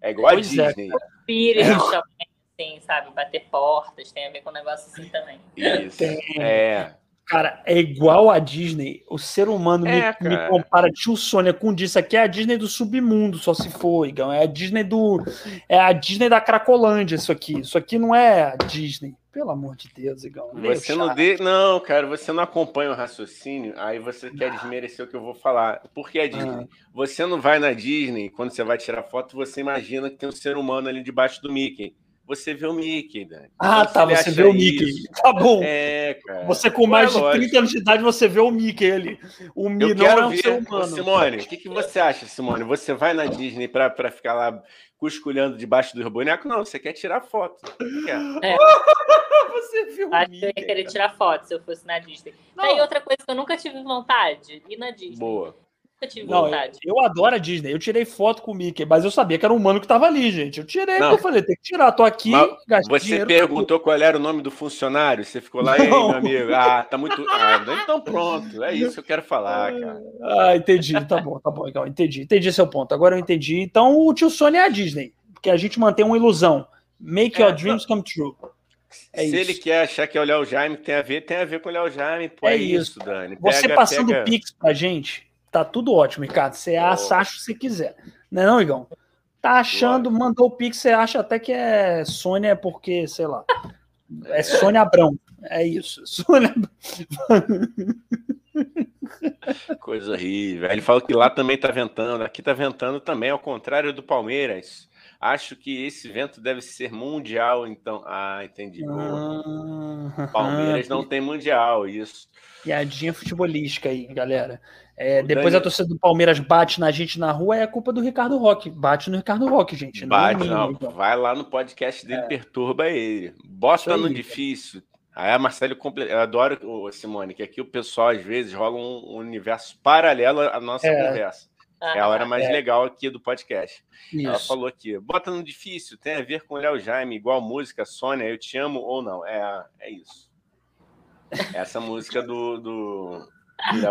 É igual pois a é. Disney. É. também, assim, sabe? Bater portas, tem a ver com um negócio assim também. Isso. Tem. É. Cara, é igual a Disney. O ser humano é, me, me, compara tio Sônia com disso aqui é a Disney do submundo, só se for, Igão. É a Disney do. É a Disney da Cracolândia, isso aqui. Isso aqui não é a Disney. Pelo amor de Deus, Igão. Você não dê. Não, cara, você não acompanha o raciocínio, aí você quer desmerecer o que eu vou falar. Por que a Disney? Ah. Você não vai na Disney, quando você vai tirar foto, você imagina que tem um ser humano ali debaixo do Mickey você vê o Mickey, Dani. Ah, então, tá, você vê o Mickey. Isso. Tá bom. É, cara. Você com mais é de 30 anos de idade, você vê o Mickey ali. O Mickey não é um ver, ser humano. Simone, o que, que você acha, Simone? Você vai na Disney para ficar lá cusculhando debaixo do boneco? Não, você quer tirar foto. É. você viu o Acho Mickey. Eu ia querer cara. tirar foto se eu fosse na Disney. Não. E outra coisa que eu nunca tive vontade, ir na Disney. Boa. Eu tive não, vontade. Eu, eu, adoro a Disney. Eu tirei foto com o Mickey, mas eu sabia que era um humano que estava ali, gente. Eu tirei, não. eu falei, tem que tirar, tô aqui. Você perguntou qual era o nome do funcionário? Você ficou lá, ei, meu amigo. Ah, tá muito. Ah, então pronto. É isso que eu quero falar, cara. Ah, entendi. Tá bom, tá bom, legal. Entendi. Entendi seu ponto. Agora eu entendi. Então o tio Sony é a Disney. Porque a gente mantém uma ilusão. Make é, your dreams come true. É Se isso. ele quer achar que é o Léo Jaime, tem a ver, tem a ver com o Léo Jaime. Pô, é, é isso, Dani. Pega, Você passando pega... Pix pra gente Tá tudo ótimo, Ricardo. Você oh. acha, acha se quiser. Não é não, Igão? Tá achando, mandou o pix, você acha até que é Sônia porque, sei lá. É Sônia Abrão. É isso. Sônia Coisa horrível. Ele falou que lá também tá ventando. Aqui tá ventando também, ao contrário do Palmeiras. Acho que esse vento deve ser mundial, então. Ah, entendi. Ah, Palmeiras não tem mundial, isso. Piadinha futebolística aí, galera. É, depois a torcida do Palmeiras bate na gente na rua, é culpa do Ricardo Roque. Bate no Ricardo Roque, gente. Bate, não. não. Vai lá no podcast dele, é. perturba ele. Bota no difícil. Aí a Marcelo, eu adoro, Simone, que aqui o pessoal às vezes rola um universo paralelo à nossa é. conversa. Ah, é a hora mais é. legal aqui do podcast. Isso. Ela falou aqui: bota no difícil, tem a ver com o Léo Jaime, igual música, Sônia, eu te amo ou não. É, é isso. Essa música do, do,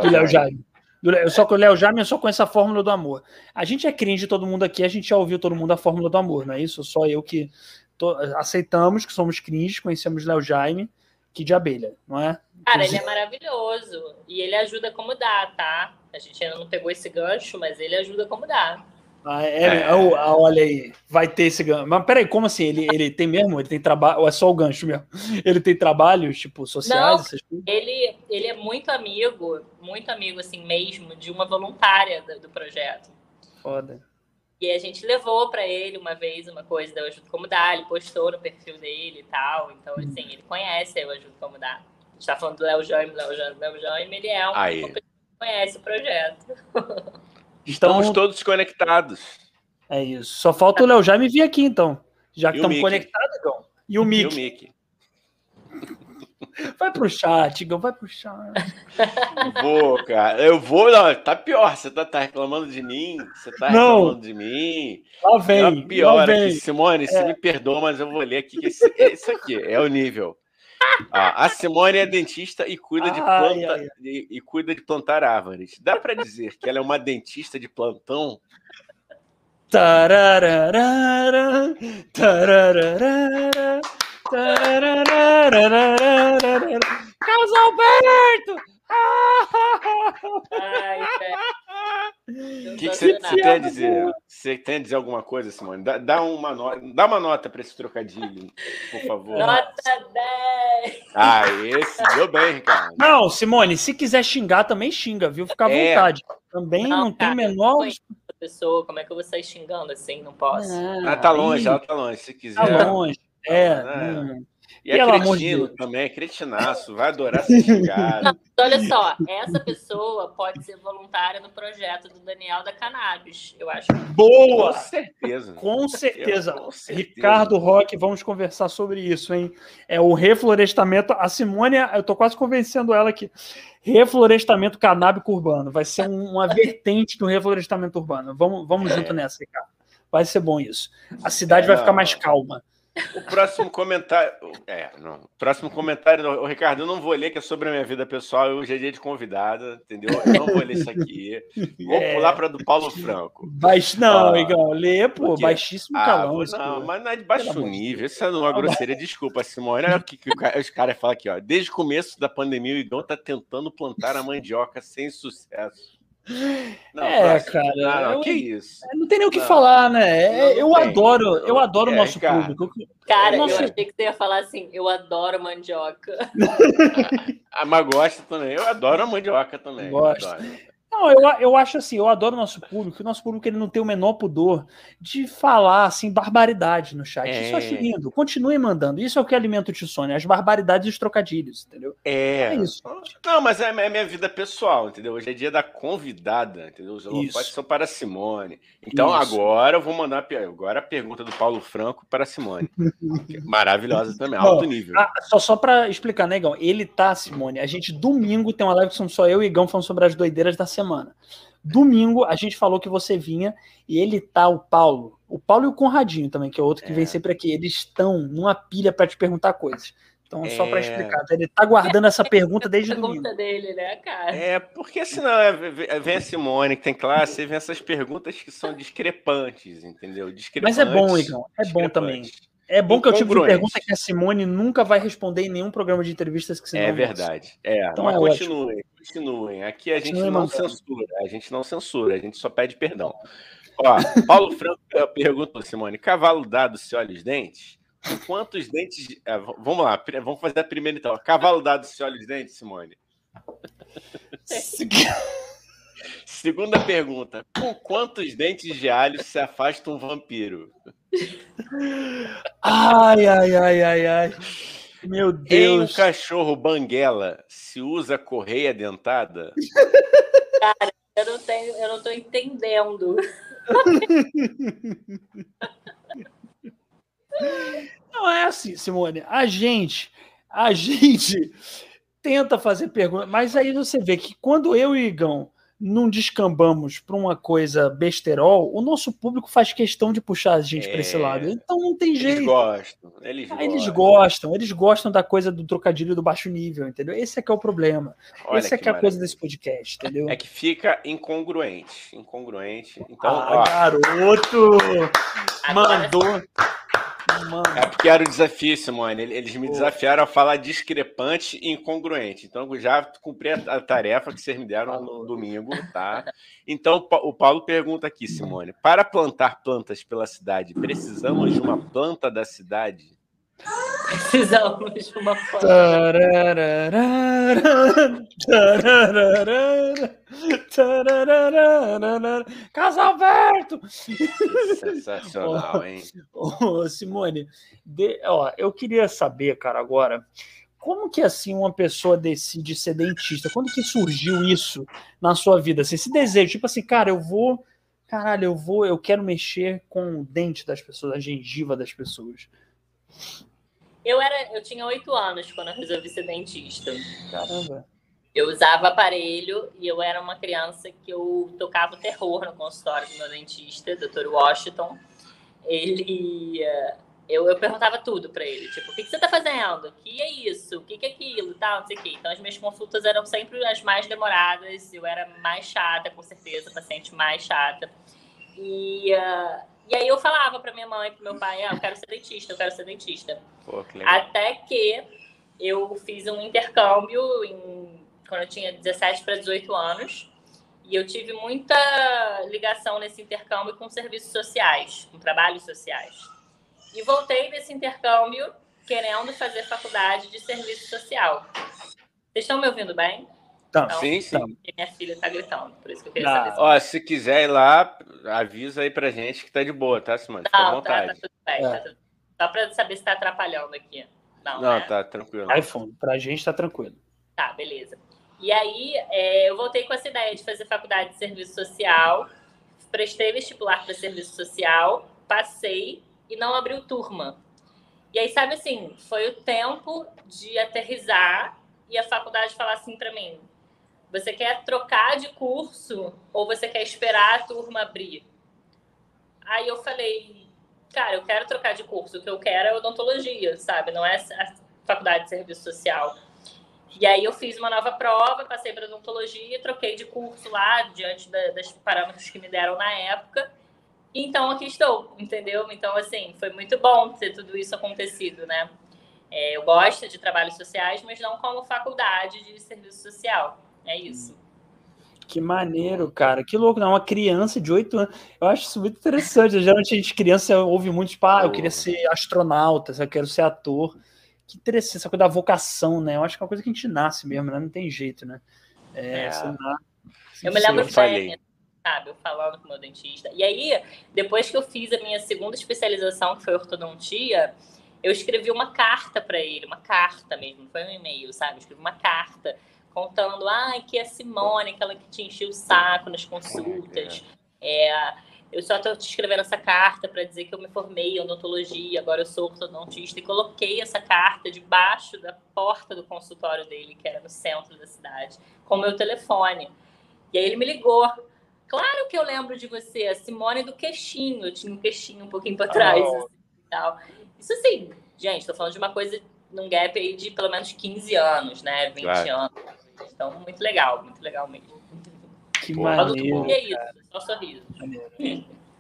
do Léo Jaime. Eu só com o Léo Jaime, só conheço a fórmula do amor. A gente é cringe, todo mundo aqui, a gente já ouviu todo mundo a fórmula do amor, não é isso? Só eu que tô, aceitamos que somos cringe, conhecemos Léo Jaime, que de abelha, não é? Cara, ele é maravilhoso. E ele ajuda como dá, tá? A gente ainda não pegou esse gancho, mas ele ajuda como dá. Ah, é, é. Oh, olha aí, vai ter esse gancho. Mas peraí, como assim? Ele, ele tem mesmo? Ele tem trabalho? Ou é só o gancho mesmo? Ele tem trabalhos, tipo, sociais? Não, ele, ele é muito amigo, muito amigo, assim mesmo, de uma voluntária do, do projeto. Foda. E a gente levou para ele uma vez uma coisa da Eu Ajudo Como Dá, ele postou no perfil dele e tal. Então, hum. assim, ele conhece a Eu Ajudo Como Dá. A gente tá falando do Léo Jaime, Léo Jaime, Léo Jaime, ele é um que conhece o projeto. Estamos então, todos conectados. É isso. Só falta o Léo Jaime vir aqui, então. Já que estamos conectados, então. E o Mickey. E o Mickey. Vai pro chat, Igão, vai pro chat. Vou, cara. Eu vou, não, tá pior. Você tá, tá reclamando de mim? Você tá Não. reclamando de mim? Lá vem, Tá pior lá aqui. vem. Simone, você É. me perdoa, mas eu vou ler aqui. esse- isso aqui é o nível. Ó, a Simone é dentista e cuida de planta ai, ai. E, e cuida de plantar árvores. Dá pra dizer que ela é uma dentista de plantão? Tarararara, tarararara, tarararara. Carlos Alberto! Ai, velho. O que, que você, você tem a dizer? Você tem a dizer alguma coisa, Simone? Dá, dá uma, nota, dá uma nota para esse trocadilho, por favor. Nota 10. Ah, esse deu bem, Ricardo. Não, Simone, se quiser xingar, também xinga, viu? Fica à É. vontade. Também não, Não, tem cara, menor. foi. pessoa, como é que eu vou sair xingando assim? Não posso. Ela tá longe, ela tá longe, se quiser. Tá longe. É. É. hum. E é Pelo amor de cretino Deus. também, é cretinaço, vai adorar ser xingado. Olha só, essa pessoa pode ser voluntária no projeto do Daniel da Cannabis. Eu acho que Com Boa! certeza. Com certeza. Eu- com certeza. Ricardo Roque, vamos conversar sobre isso, hein? É o reflorestamento. A Simone, eu tô quase convencendo ela que reflorestamento canábico urbano vai ser um- uma vertente do reflorestamento urbano. Vamos, vamos junto nessa, Ricardo. Vai ser bom isso. A cidade É, vai ficar mais calma. O próximo comentário. É, não. O próximo comentário, o Ricardo, eu não vou ler, que é sobre a minha vida pessoal. Hoje é dia de convidada, entendeu? Eu não vou ler isso aqui. Vou É. pular para do Paulo Franco. Baix... Não, Ah, Igão, lê, pô, baixíssimo Ah, calão. não, pô. mas não é de baixo Pelo nível. Isso é uma grosseria. Desculpa, Simone. Olha o que, que os caras falam aqui, ó. Desde o começo da pandemia, o Igão tá tentando plantar a mandioca sem sucesso. Não, É, próximo. cara, Não, não, eu- que isso? Não tem nem o que Não. falar, né? É, Não, não eu tem. adoro, eu adoro o É, nosso Ricardo. público. Cara, Nossa. eu achei que você ia falar assim, eu adoro mandioca. Ah, mas gosta também. Eu adoro a mandioca também. Gosto. Adoro. Não, eu, eu acho assim, eu adoro o nosso público, o nosso público ele não tem o menor pudor de falar assim barbaridade no chat. Isso eu acho É. lindo. Continue mandando. Isso é o que alimenta o Tissone, as barbaridades e os trocadilhos, entendeu? É. É isso. Não, mas é é minha vida pessoal, entendeu? Hoje é dia da convidada, entendeu? Os holofotes são para a Simone. Então Isso. agora eu vou mandar a agora a pergunta do Paulo Franco para a Simone. É Maravilhosa também, Bom, alto nível. Ah, só, só pra explicar, né, Igão? Ele tá, Simone. A gente, domingo, tem uma live que são só eu e Igão falando sobre as doideiras da semana. Domingo, a gente falou que você vinha e ele tá, o Paulo. O Paulo e o Conradinho também, que é outro que É. vem sempre aqui. Eles estão numa pilha pra te perguntar coisas. Então, só pra É. explicar. Ele tá guardando essa pergunta desde domingo. Pergunta dele, né, cara? É, porque senão é, vem a Simone que tem classe e vem essas perguntas que são discrepantes, entendeu? Mas Discrepantes. é bom, Igão. É bom também. É bom que é o tipo de Incongruentes. pergunta que a Simone nunca vai responder em nenhum programa de entrevistas que você É verdade. É, Então mas é continuem, continuem. Aqui a gente não mandando. censura, a gente não censura, a gente só pede perdão. Ó, Paulo Franco eh, perguntou, Simone, cavalo dado se olha os dentes? Com quantos dentes... de- v- vamos lá, vamos fazer a primeira então. Cavalo dado se olha os dentes, Simone? Segunda pergunta, com quantos dentes de alho se afasta um vampiro? Ai, ai, ai, ai, ai. Meu Em um Deus. cachorro banguela se usa correia dentada? Eu não tenho, eu não tô entendendo. Não é assim, Simone. A gente, a gente tenta fazer pergunta, mas aí você vê que quando eu e o Igão não descambamos para uma coisa besterol, o nosso público faz questão de puxar a gente para esse É. lado. Então não tem Eles jeito. gostam, eles Ah, gostam. Eles gostam, eles gostam da coisa do trocadilho do baixo nível, entendeu? Esse é que é o problema. Olha Esse é que é a coisa desse podcast, entendeu? É que fica incongruente. Incongruente. Então, ah, ó, garoto! Agora Mandou. Mano. é porque era o desafio, Simone. Ele- Eles me desafiaram a falar discrepante e incongruente. Então, eu já cumpri a tarefa que vocês me deram Falou. no domingo, tá? Então, o Paulo pergunta aqui, Simone: para plantar plantas pela cidade, precisamos de uma planta da cidade? Precisamos de uma foto. Tararara, tararara, tararara. Casa Alberto! Sensacional, hein? Ô, Simone, de- ó, eu queria saber, cara, agora, como que assim uma pessoa decide ser dentista? Quando que surgiu isso na sua vida? Assim, esse desejo, tipo assim, cara, eu vou, caralho, eu vou, eu quero mexer com o dente das pessoas, a gengiva das pessoas. Eu era, eu tinha oito anos quando eu resolvi ser dentista. Caramba. Eu usava aparelho e eu era uma criança que eu tocava terror no consultório do meu dentista, Dr. Washington. Ele eu, eu perguntava tudo para ele, tipo, o que, que você tá fazendo? O que é isso? O que, que é aquilo? Tal, não sei o quê. Então, as minhas consultas eram sempre as mais demoradas, eu era mais chata, com certeza, paciente mais chata. E, uh, e aí eu falava para minha mãe, para meu pai, ah, eu quero ser dentista, eu quero ser dentista. Pô, que Até que eu fiz um intercâmbio em, quando eu tinha 17 para 18 anos. E eu tive muita ligação nesse intercâmbio com serviços sociais, com trabalhos sociais. E voltei desse intercâmbio querendo fazer faculdade de serviço social. Vocês estão me ouvindo bem? Tá. Então, sim, sim. Minha filha está gritando, por isso que eu queria ah, saber. Ó, se quiser ir lá, avisa aí pra gente que tá de boa, tá, Simone? Fica à vontade. Tá, tá tudo bem. É. Tá tudo... Só para saber se tá atrapalhando aqui. Não, Não né? tá tranquilo. iPhone, pra gente tá tranquilo. Tá, beleza. E aí, é, eu voltei com essa ideia de fazer faculdade de serviço social, prestei vestibular para serviço social, passei e não abriu turma. E aí, sabe assim, foi o tempo de aterrizar e a faculdade falar assim para mim: você quer trocar de curso ou você quer esperar a turma abrir? Aí eu falei, cara, eu quero trocar de curso, o que eu quero é odontologia, sabe? Não é a faculdade de serviço social. E aí eu fiz uma nova prova, passei para odontologia, troquei de curso lá, diante da, das parâmetros que me deram na época. Então aqui estou, entendeu? Então, assim, foi muito bom ter tudo isso acontecido, né? É, eu gosto de trabalhos sociais, mas não como faculdade de serviço social. É isso. Que maneiro, cara. Que louco, não. Uma criança de 8 anos. Eu acho isso muito interessante. Geralmente a gente, criança, ouve muito, tipo, ah, eu queria ser astronauta, eu quero ser ator. Que interessante, essa coisa da vocação, né? Eu acho que é uma coisa que a gente nasce mesmo, né? Não tem jeito, né? É, é. Eu me lembro bem, sabe? Eu falando com o meu dentista. E aí, depois que eu fiz a minha segunda especialização, que foi ortodontia, eu escrevi uma carta para ele, uma carta mesmo, não foi um e-mail, sabe? Eu escrevi uma carta contando, ah, que a Simone, aquela que te enchia o saco nas consultas. É, eu só estou te escrevendo essa carta para dizer que eu me formei em odontologia, agora eu sou ortodontista, e coloquei essa carta debaixo da porta do consultório dele, que era no centro da cidade, com o meu telefone. E aí ele me ligou. Claro que eu lembro de você, a Simone do queixinho. Eu tinha um queixinho um pouquinho para trás. Oh. Assim, tal. Isso assim, gente, estou falando de uma coisa num gap aí de pelo menos 15 anos, né? 20 claro. anos. Então, muito legal, muito legal mesmo. Que maneiro. é isso, só sorriso.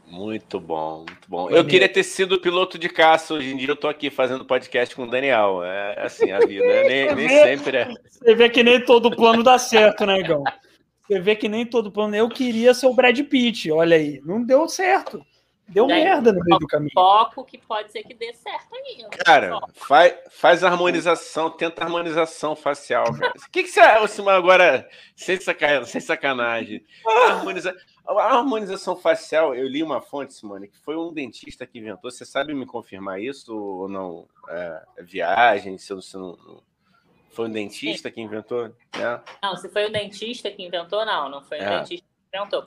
Muito bom, muito bom. Eu queria ter sido piloto de caça. Hoje em dia eu tô aqui fazendo podcast com o Daniel. É assim a vida, né? nem, nem sempre é. Você vê que nem todo plano dá certo, né, Igão? Você vê que nem todo plano. Eu queria ser o Brad Pitt, olha aí. Não deu certo. Deu merda no meio do caminho. Foco que pode ser que dê certo aí. Cara, faz, faz harmonização, tenta harmonização facial. O que, que você acha agora, sem sacanagem, sem sacanagem? Harmoniza... A harmonização facial, eu li uma fonte, Simone, que foi um dentista que inventou. Você sabe me confirmar isso ou não? É, viagem, se, você não, foi um dentista Sim. que inventou? Né? Não, se foi o dentista que inventou, não. Não foi o é. dentista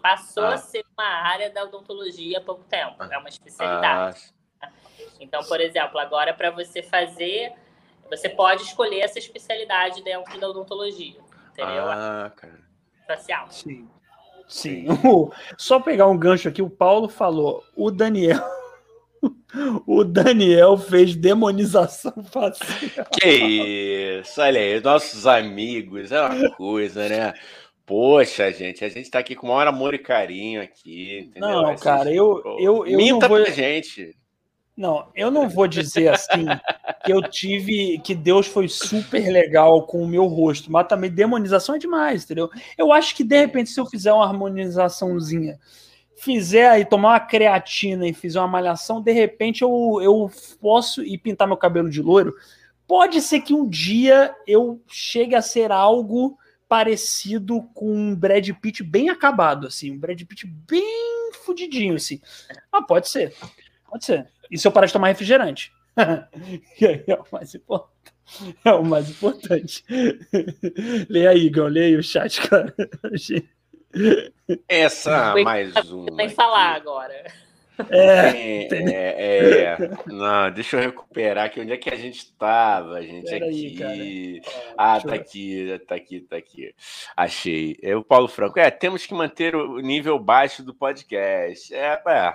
Passou ah. a ser uma área da odontologia há pouco tempo. É uma especialidade. Ah. Então, por exemplo, agora para você fazer, você pode escolher essa especialidade dentro da odontologia. Entendeu? Ah, cara. Facial. Sim. Sim. Só pegar um gancho aqui, o Paulo falou, o Daniel o Daniel fez demonização facial. Que isso, olha aí, nossos amigos, é uma coisa, né? Poxa, gente, a gente tá aqui com o maior amor e carinho aqui, entendeu? Não, cara, eu, eu, eu Minta não vou... pra gente. Não, eu não vou dizer assim que eu tive, que Deus foi super legal com o meu rosto, mas também demonização é demais, entendeu? Eu acho que de repente se eu fizer uma harmonizaçãozinha fizer aí, tomar uma creatina e fizer uma malhação, de repente eu, eu posso ir pintar meu cabelo de loiro. Pode ser que um dia eu chegue a ser algo parecido com um Brad Pitt bem acabado, assim, um Brad Pitt bem fudidinho, assim. Ah, pode ser, pode ser. E se eu parar de tomar refrigerante? é o mais importante. É o mais importante. leia aí, Igor, leia aí o chat, cara. Essa mais uma. Tem que falar agora. É, é, é, Não, deixa eu recuperar aqui. Onde é que a gente estava? A gente Pera aqui. Aí, ah, tá aqui, tá aqui, tá aqui. Achei. É o Paulo Franco. É, temos que manter o nível baixo do podcast. É, é.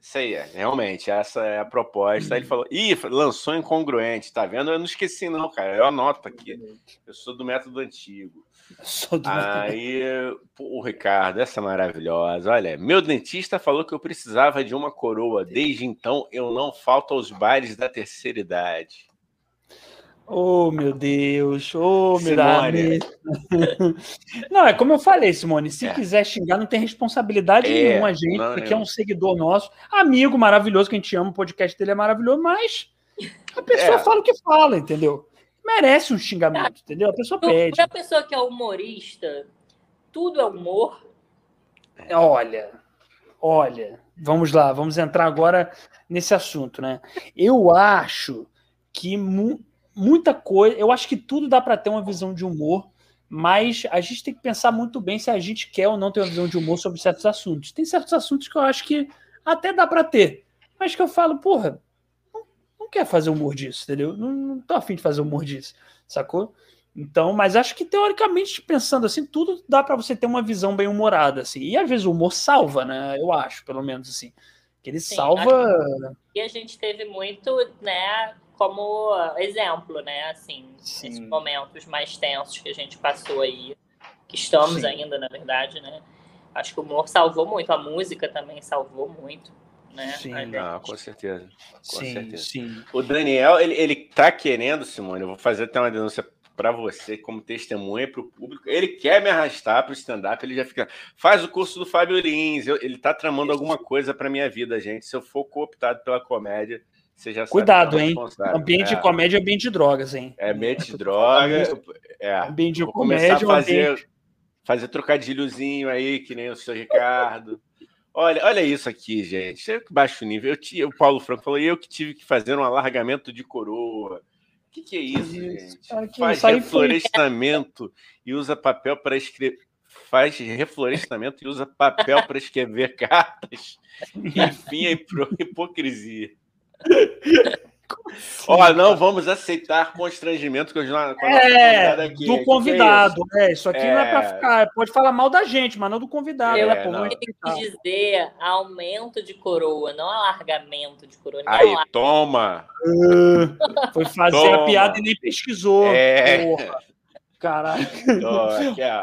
Isso aí, é, realmente, essa é a proposta. Aí ele falou, ih, lançou incongruente, tá vendo? Eu não esqueci, não, cara. Eu anoto aqui. Eu sou do método antigo. Aí, o Ricardo, essa é maravilhosa. Olha, meu dentista falou que eu precisava de uma coroa. Desde então, eu não falto aos bailes da terceira idade. Oh, meu Deus. Oh, meu Deus. não, é como eu falei, Simone. Se é. quiser xingar, não tem responsabilidade é, nenhuma, a gente, porque é um seguidor nosso, amigo maravilhoso, que a gente ama, o podcast dele é maravilhoso, mas a pessoa é. fala o que fala, entendeu? Merece um xingamento, entendeu? A pessoa pede. Para a pessoa que é humorista, tudo é humor. Olha, olha, vamos lá, vamos entrar agora nesse assunto, né? Eu acho que muita coisa. Eu acho que tudo dá para ter uma visão de humor, mas a gente tem que pensar muito bem se a gente quer ou não ter uma visão de humor sobre certos assuntos. Tem certos assuntos que eu acho que até dá para ter, mas que eu falo, porra, quer fazer humor disso, entendeu? Não, não tô afim de fazer humor disso, sacou? Então, mas acho que teoricamente, pensando assim, tudo dá para você ter uma visão bem humorada, assim. E às vezes o humor salva, né? Eu acho, pelo menos assim. Que ele Sim, salva. E a gente teve muito, né, como exemplo, né? Assim, Sim. esses momentos mais tensos que a gente passou aí, que estamos Sim. ainda, na verdade, né? Acho que o humor salvou muito, a música também salvou muito. Né? Sim, ah, com certeza. Com sim, certeza. Sim. O Daniel, ele, ele tá querendo, Simone, eu vou fazer até uma denúncia para você como testemunha para o público. Ele quer me arrastar para o stand-up, ele já fica. Faz o curso do Fábio Lins, eu, ele tá tramando alguma coisa para minha vida, gente. Se eu for cooptado pela comédia, você já Cuidado, hein? Ambiente é. de comédia é ambiente de drogas, hein? É ambiente de drogas. É. Ambiente de comédia. Começar a fazer, ambiente... fazer trocadilhozinho aí, que nem o seu Ricardo. Olha, olha isso aqui, gente. É baixo nível. Eu o Paulo Franco falou, eu que tive que fazer um alargamento de coroa. O que, que é isso, isso. gente? Aqui, Faz reflorestamento e usa papel para escrever. Faz reflorestamento e usa papel para escrever cartas. Enfim, a hipocrisia. Ó, oh, não vamos aceitar constrangimento com, com é, aqui. do convidado. É, isso? é, isso aqui é... não é para ficar. Pode falar mal da gente, mas não do convidado. Eu é, não. quis dizer aumento de coroa, não alargamento de coroa. Aí, toma! Uh, foi fazer toma. a piada e nem pesquisou. É. Porra. Caralho.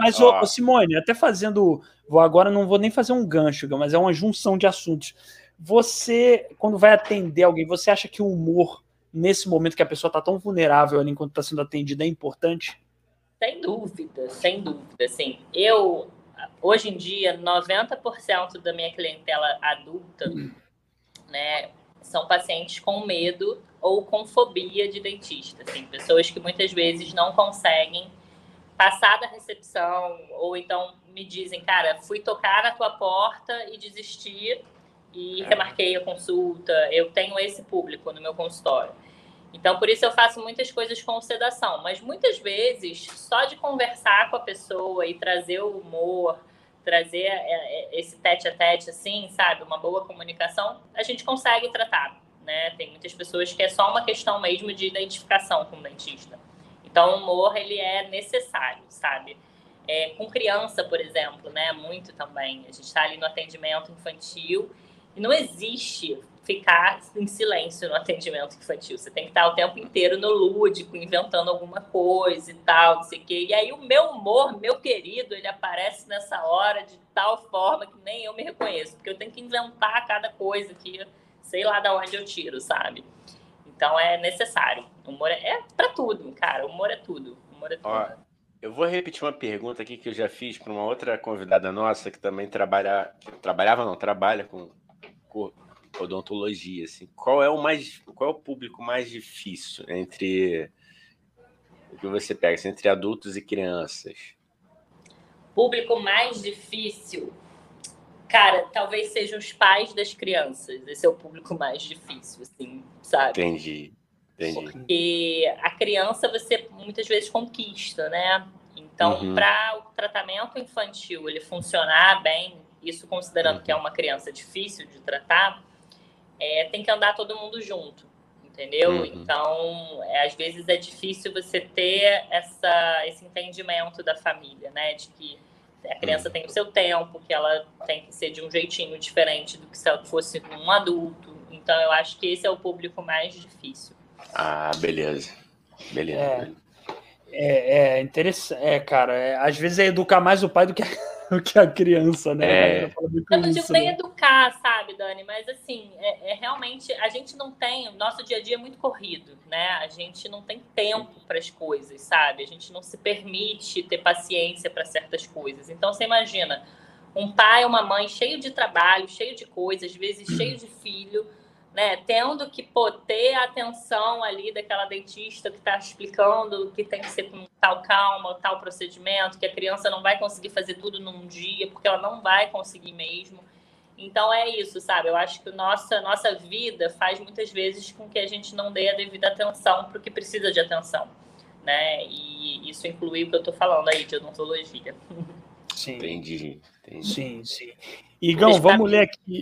mas, ô, Simone, até fazendo. Vou agora não vou nem fazer um gancho, mas é uma junção de assuntos. Você, quando vai atender alguém, você acha que o humor, nesse momento que a pessoa está tão vulnerável ali enquanto está sendo atendida, é importante? Sem dúvida, sem dúvida. Assim, eu, hoje em dia, 90% da minha clientela adulta, hum. né, são pacientes com medo ou com fobia de dentista. Assim, pessoas que muitas vezes não conseguem passar da recepção, ou então me dizem, cara, fui tocar na tua porta e desistir e remarquei a consulta. Eu tenho esse público no meu consultório. Então, por isso eu faço muitas coisas com sedação, mas muitas vezes só de conversar com a pessoa e trazer o humor, trazer é, é, esse tete a tete, assim, sabe, uma boa comunicação, a gente consegue tratar, né? Tem muitas pessoas que é só uma questão mesmo de identificação com o dentista. Então, o humor, ele é necessário, sabe? É, com criança, por exemplo, né? Muito também. A gente está ali no atendimento infantil não existe ficar em silêncio no atendimento infantil. Você tem que estar o tempo inteiro no lúdico, inventando alguma coisa e tal, não sei o quê. E aí o meu humor, meu querido, ele aparece nessa hora de tal forma que nem eu me reconheço, porque eu tenho que inventar cada coisa que sei lá da onde eu tiro, sabe? Então é necessário. O humor é, é para tudo, cara. O humor é tudo. O humor é tudo. Ó, eu vou repetir uma pergunta aqui que eu já fiz para uma outra convidada nossa que também trabalha, trabalhava não, trabalha com odontologia, assim, qual é o mais, qual é o público mais difícil entre o que você pega assim, entre adultos e crianças? Público mais difícil, cara, talvez sejam os pais das crianças. Esse é o público mais difícil, assim, sabe? Entendi. Entendi. Porque a criança você muitas vezes conquista, né? Então, uhum. para o tratamento infantil ele funcionar bem, isso considerando uhum. que é uma criança difícil de tratar, é, tem que andar todo mundo junto, entendeu? Uhum. Então, é, às vezes é difícil você ter essa, esse entendimento da família, né? De que a criança uhum. tem o seu tempo, que ela tem que ser de um jeitinho diferente do que se ela fosse um adulto. Então, eu acho que esse é o público mais difícil. Ah, beleza. Beleza. É, é, é interessante. É, cara, é, às vezes é educar mais o pai do que do que a criança, né? É. Eu não digo nem né? educar, sabe, Dani? Mas assim, é, é, realmente a gente não tem, o nosso dia a dia é muito corrido, né? A gente não tem tempo para as coisas, sabe? A gente não se permite ter paciência para certas coisas. Então você imagina um pai, uma mãe cheio de trabalho, cheio de coisas, às vezes cheio de filho né, tendo que pô, ter a atenção ali daquela dentista que está explicando que tem que ser com tal calma, tal procedimento, que a criança não vai conseguir fazer tudo num dia, porque ela não vai conseguir mesmo. Então é isso, sabe? Eu acho que nossa, nossa vida faz muitas vezes com que a gente não dê a devida atenção para o que precisa de atenção. Né? E isso inclui o que eu estou falando aí de odontologia. Sim. Entendi, entendi. Sim, sim. Igão, vamos ler aqui.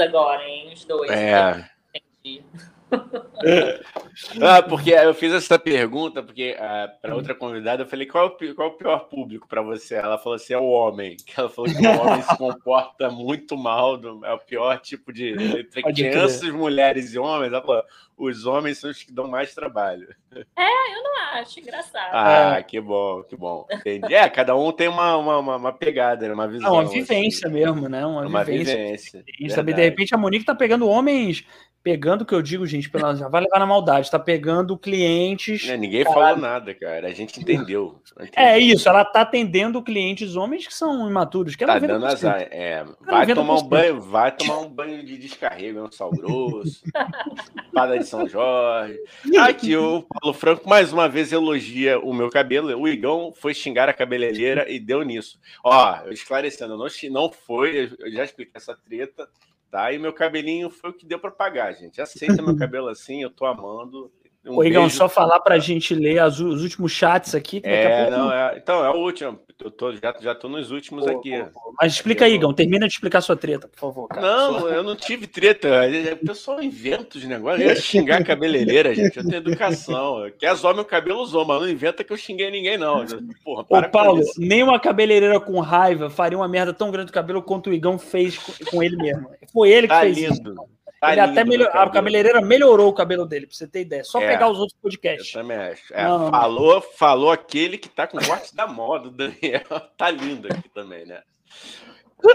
Agora, hein? Os dois. É. Entendi. ah, porque eu fiz essa pergunta porque ah, para outra convidada eu falei qual é o, qual é o pior público para você? Ela falou assim é o homem. Ela falou que o homem se comporta muito mal, do, é o pior tipo de entre Pode crianças, mulheres e homens. Ela falou, os homens são os que dão mais trabalho. É, eu não acho engraçado. Ah, é. que bom, que bom. Entendi. É, cada um tem uma, uma, uma pegada, né, uma visão. Não, uma vivência assim. mesmo, né? Uma, uma vivência. vivência. De repente a Monique tá pegando homens pegando o que eu digo, gente, pela, já vai levar na maldade, tá pegando clientes. É, ninguém falou nada, cara. A gente entendeu. É isso, ela tá atendendo clientes homens que são imaturos. Que tá dando azar. É, vai tomar um banho, vai tomar um banho de descarrego, um sal grosso, espada de São Jorge. Aqui o Paulo Franco mais uma vez elogia o meu cabelo. O Igão foi xingar a cabeleireira e deu nisso. Ó, esclarecendo, não, não foi, eu já expliquei essa treta tá? E meu cabelinho foi o que deu para pagar, gente. Aceita meu cabelo assim, eu tô amando. Um Ô, Igão, só falar para a gente ler as, os últimos chats aqui. é, não, é, então, é o último. Eu tô, já, já tô nos últimos pô, aqui. Pô, pô. Mas explica aí, Igão. Termina de explicar sua treta, por favor. Cara. Não, só... eu não tive treta. O pessoal inventa os negócios. Eu ia xingar a cabeleireira, gente. Eu tenho educação. Quer zoar meu cabelo, usou, mas não inventa que eu xinguei ninguém, não. Porra, Ô, Paulo, nenhuma cabeleireira com raiva faria uma merda tão grande do cabelo quanto o Igão fez com, com ele mesmo. Foi ele que tá fez lindo. isso. Tá ele até melhor... a cabeleireira melhorou o cabelo dele, pra você ter ideia. Só é, pegar os outros podcasts. Eu também acho. É, não, falou, não. falou aquele que tá com corte da moda, o Daniel. Tá lindo aqui também, né?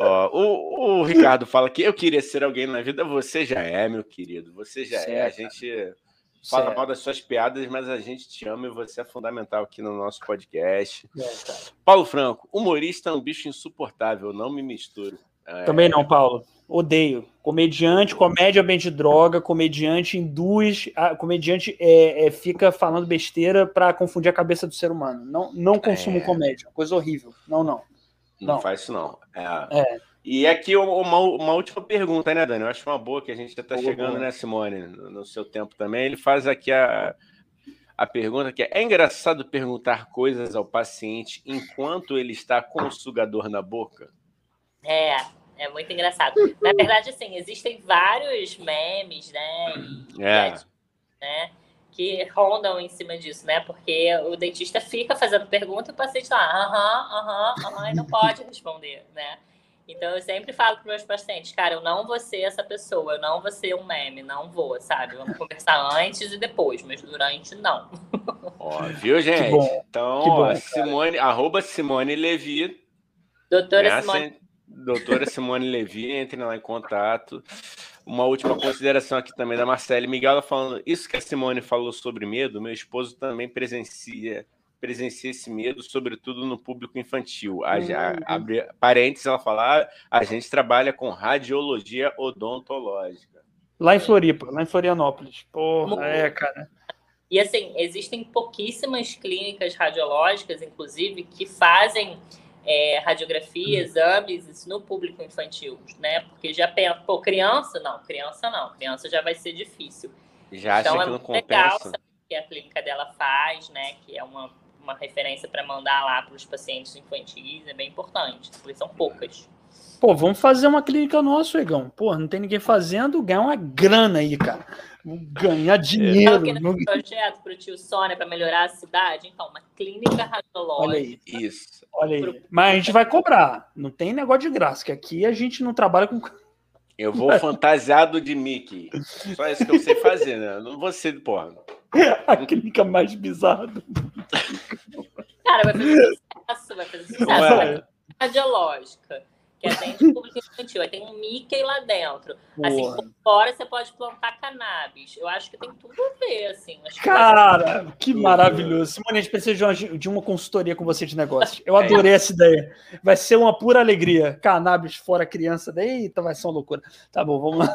Ó, o, o, Ricardo fala que eu queria ser alguém na vida, você já é, meu querido. Você já certo. é. A gente fala certo. mal das suas piadas, mas a gente te ama e você é fundamental aqui no nosso podcast. É, Paulo Franco, humorista é um bicho insuportável, não me misturo. É... Também não, Paulo. Odeio. Comediante, comédia bem de droga, comediante induz, a, comediante é, é, fica falando besteira para confundir a cabeça do ser humano. Não, não consumo é... comédia, coisa horrível. Não, não. Não, não faz isso não. É. é. E aqui uma, uma, última pergunta, né, Dani? Eu acho uma boa que a gente já está chegando, né, Simone, no, no, seu tempo também. Ele faz aqui a, a pergunta que é: é engraçado perguntar coisas ao paciente enquanto ele está com o sugador na boca? É, é muito engraçado. Na verdade, assim, existem vários memes, né? E, é. né? Que rondam em cima disso, né? Porque o dentista fica fazendo pergunta e o paciente lá, aham, aham, aham, e não pode responder, né? Então eu sempre falo para meus pacientes, cara, eu não vou ser essa pessoa, eu não vou ser um meme, não vou, sabe? Vamos conversar antes e depois, mas durante não. Ó, viu, gente? Então, bom, Simone, arroba Simone Levi. Doutora Simone doutora Simone Levi, entre lá em contato. Uma última consideração aqui também da Marcele Miguel, falando isso que a Simone falou sobre medo, meu esposo também presencia presencia esse medo, sobretudo no público infantil. A, a, uhum. abre parênteses, ela fala, ah, a gente trabalha com radiologia odontológica. Lá em Floripa, lá em Florianópolis. Porra, é, cara. E assim, existem pouquíssimas clínicas radiológicas, inclusive, que fazem é, radiografia, uhum. exames, isso no público infantil, né? Porque já pensa, pô, criança não, criança não, criança já vai ser difícil. Já então é muito legal que a clínica dela faz, né? Que é uma, uma referência para mandar lá para os pacientes infantis, é bem importante, porque são poucas. Pô, vamos fazer uma clínica nossa, Egão. Pô, não tem ninguém fazendo, ganhar uma grana aí, cara. Ganhar dinheiro. Sabe no projeto para o tio Sônia para melhorar a cidade? Então, uma clínica radiológica. Olha aí. Isso. Olha aí. Mas a gente vai cobrar. Não tem negócio de graça, que aqui a gente não trabalha com. Eu vou fantasiado de Mickey. Só isso que eu sei fazer, né? Não vou ser, porra. a clínica mais bizarra do Cara, vai fazer sucesso, vai fazer sucesso. Vai radiológica que atende público infantil. Aí tem um Mickey lá dentro. Boa. Assim, por fora você pode plantar cannabis. Eu acho que tem tudo a ver, assim. Cara, que, que maravilhoso. Simone, a gente precisa de uma, de uma consultoria com você de negócios. Eu é. adorei é. essa ideia. Vai ser uma pura alegria. Cannabis fora criança. Eita, vai ser uma loucura. Tá bom, vamos lá.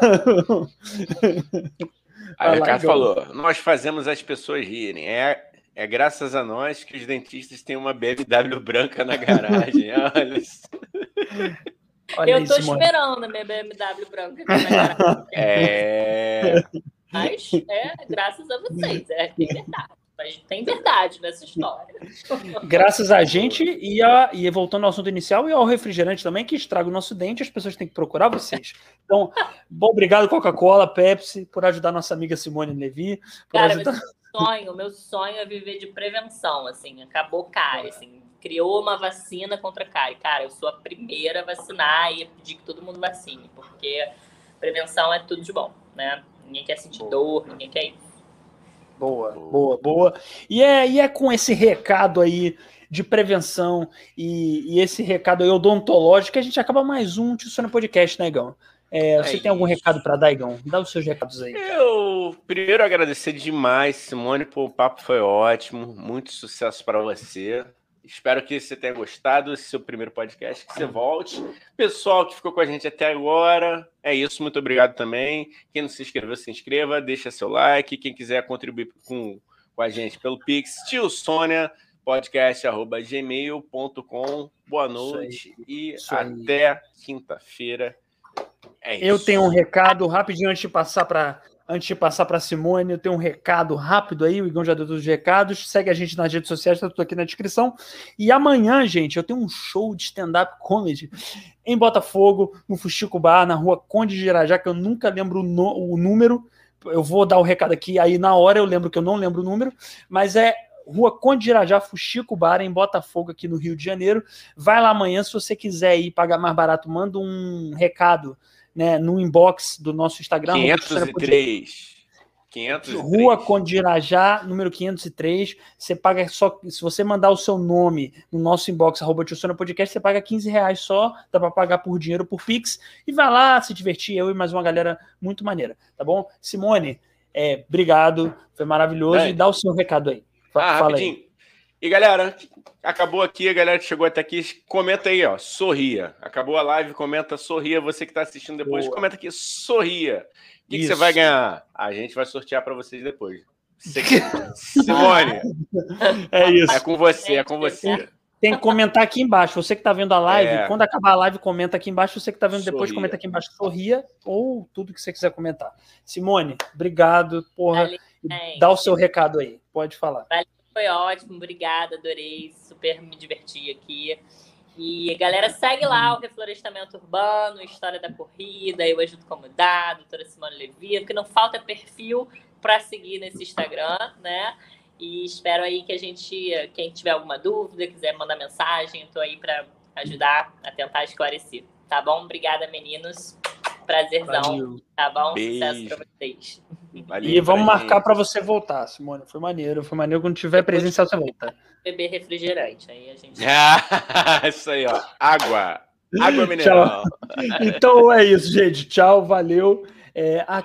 Aí o Ricardo falou: nós fazemos as pessoas rirem. É é graças a nós que os dentistas têm uma BMW branca na garagem. Olha isso. Olha eu tô esperando a minha BMW branca. É. Mas é graças a vocês, é, verdade. Mas tem verdade nessa história. Graças a gente e, a, e voltando ao assunto inicial e ao refrigerante também, que estraga o nosso dente, as pessoas têm que procurar vocês. Então, bom, obrigado, Coca-Cola, Pepsi, por ajudar nossa amiga Simone Levi. Por Cara, ajudar... meu sonho, meu sonho é viver de prevenção, assim, acabou cárie, assim, criou uma vacina contra cárie. Cara, eu sou a primeira a vacinar e a pedir que todo mundo vacine, porque prevenção é tudo de bom, né? Ninguém quer sentir dor, ninguém quer isso. Boa, boa, boa. E é, e é com esse recado aí de prevenção e, e esse recado aí odontológico que a gente acaba mais um Tissona Podcast, né, Igão? É, você é tem algum recado para dar, Igão? Dá os seus recados aí. Eu primeiro agradecer demais, Simone, pô, o papo foi ótimo. Muito sucesso para você. Espero que você tenha gostado desse seu primeiro podcast, que você volte. Pessoal que ficou com a gente até agora, é isso. Muito obrigado também. Quem não se inscreveu, se inscreva, deixa seu like. Quem quiser contribuir com, com a gente pelo Pix, tio Sônia, podcast.gmail.com. Boa noite e até quinta-feira. É eu tenho um recado rapidinho antes de passar para Antes de passar para Simone, eu tenho um recado rápido aí, o Igão já deu todos os recados. Segue a gente nas redes sociais, tá tudo aqui na descrição. E amanhã, gente, eu tenho um show de stand-up comedy em Botafogo, no Fuxico Bar, na rua Conde de Irajá, que eu nunca lembro o, o número. Eu vou dar o recado aqui, aí na hora eu lembro que eu não lembro o número, mas é Rua Conde de Irajá, Fuxico Bar, em Botafogo, aqui no Rio de Janeiro. Vai lá amanhã, se você quiser ir pagar mais barato, manda um recado né, no inbox do nosso Instagram. 503. 503. Rua Condirajá, número 503. Você paga só. Se você mandar o seu nome no nosso inbox, arroba Podcast, você paga 15 reais só. Dá para pagar por dinheiro por Pix. E vai lá se divertir, eu e mais uma galera muito maneira. Tá bom? Simone, é, obrigado. Foi maravilhoso. É. E dá o seu recado aí. Ah, Fala rapidinho. Aí. E galera, acabou aqui, a galera que chegou até aqui, comenta aí, ó, sorria. Acabou a live, comenta sorria. Você que está assistindo depois, Boa. comenta aqui, sorria. O que, que, você vai ganhar? A gente vai sortear para vocês depois. Simone, é isso. É com você, é com você. Tem que comentar aqui embaixo. Você que está vendo a live, é. quando acabar a live, comenta aqui embaixo. Você que está vendo sorria. depois, comenta aqui embaixo. Sorria ou tudo que você quiser comentar. Simone, obrigado. Porra, Valeu, dá o seu recado aí. Pode falar. Valeu foi ótimo, obrigada, adorei, super me diverti aqui. E galera, segue lá o Reflorestamento Urbano, História da Corrida, eu ajudo como dado, doutora Simone Levi, porque não falta perfil para seguir nesse Instagram, né? E espero aí que a gente, quem tiver alguma dúvida, quiser mandar mensagem, estou aí para ajudar a tentar esclarecer. Tá bom? Obrigada, meninos. Prazerzão. Valeu. Tá bom? Beijo. Sucesso para vocês. Valeu, e vamos marcar para você voltar, Simone. Foi maneiro, foi maneiro. Quando tiver presencial, você volta. Beber refrigerante. Aí a gente. isso aí, ó. Água. Água mineral. então é isso, gente. Tchau, valeu. É, a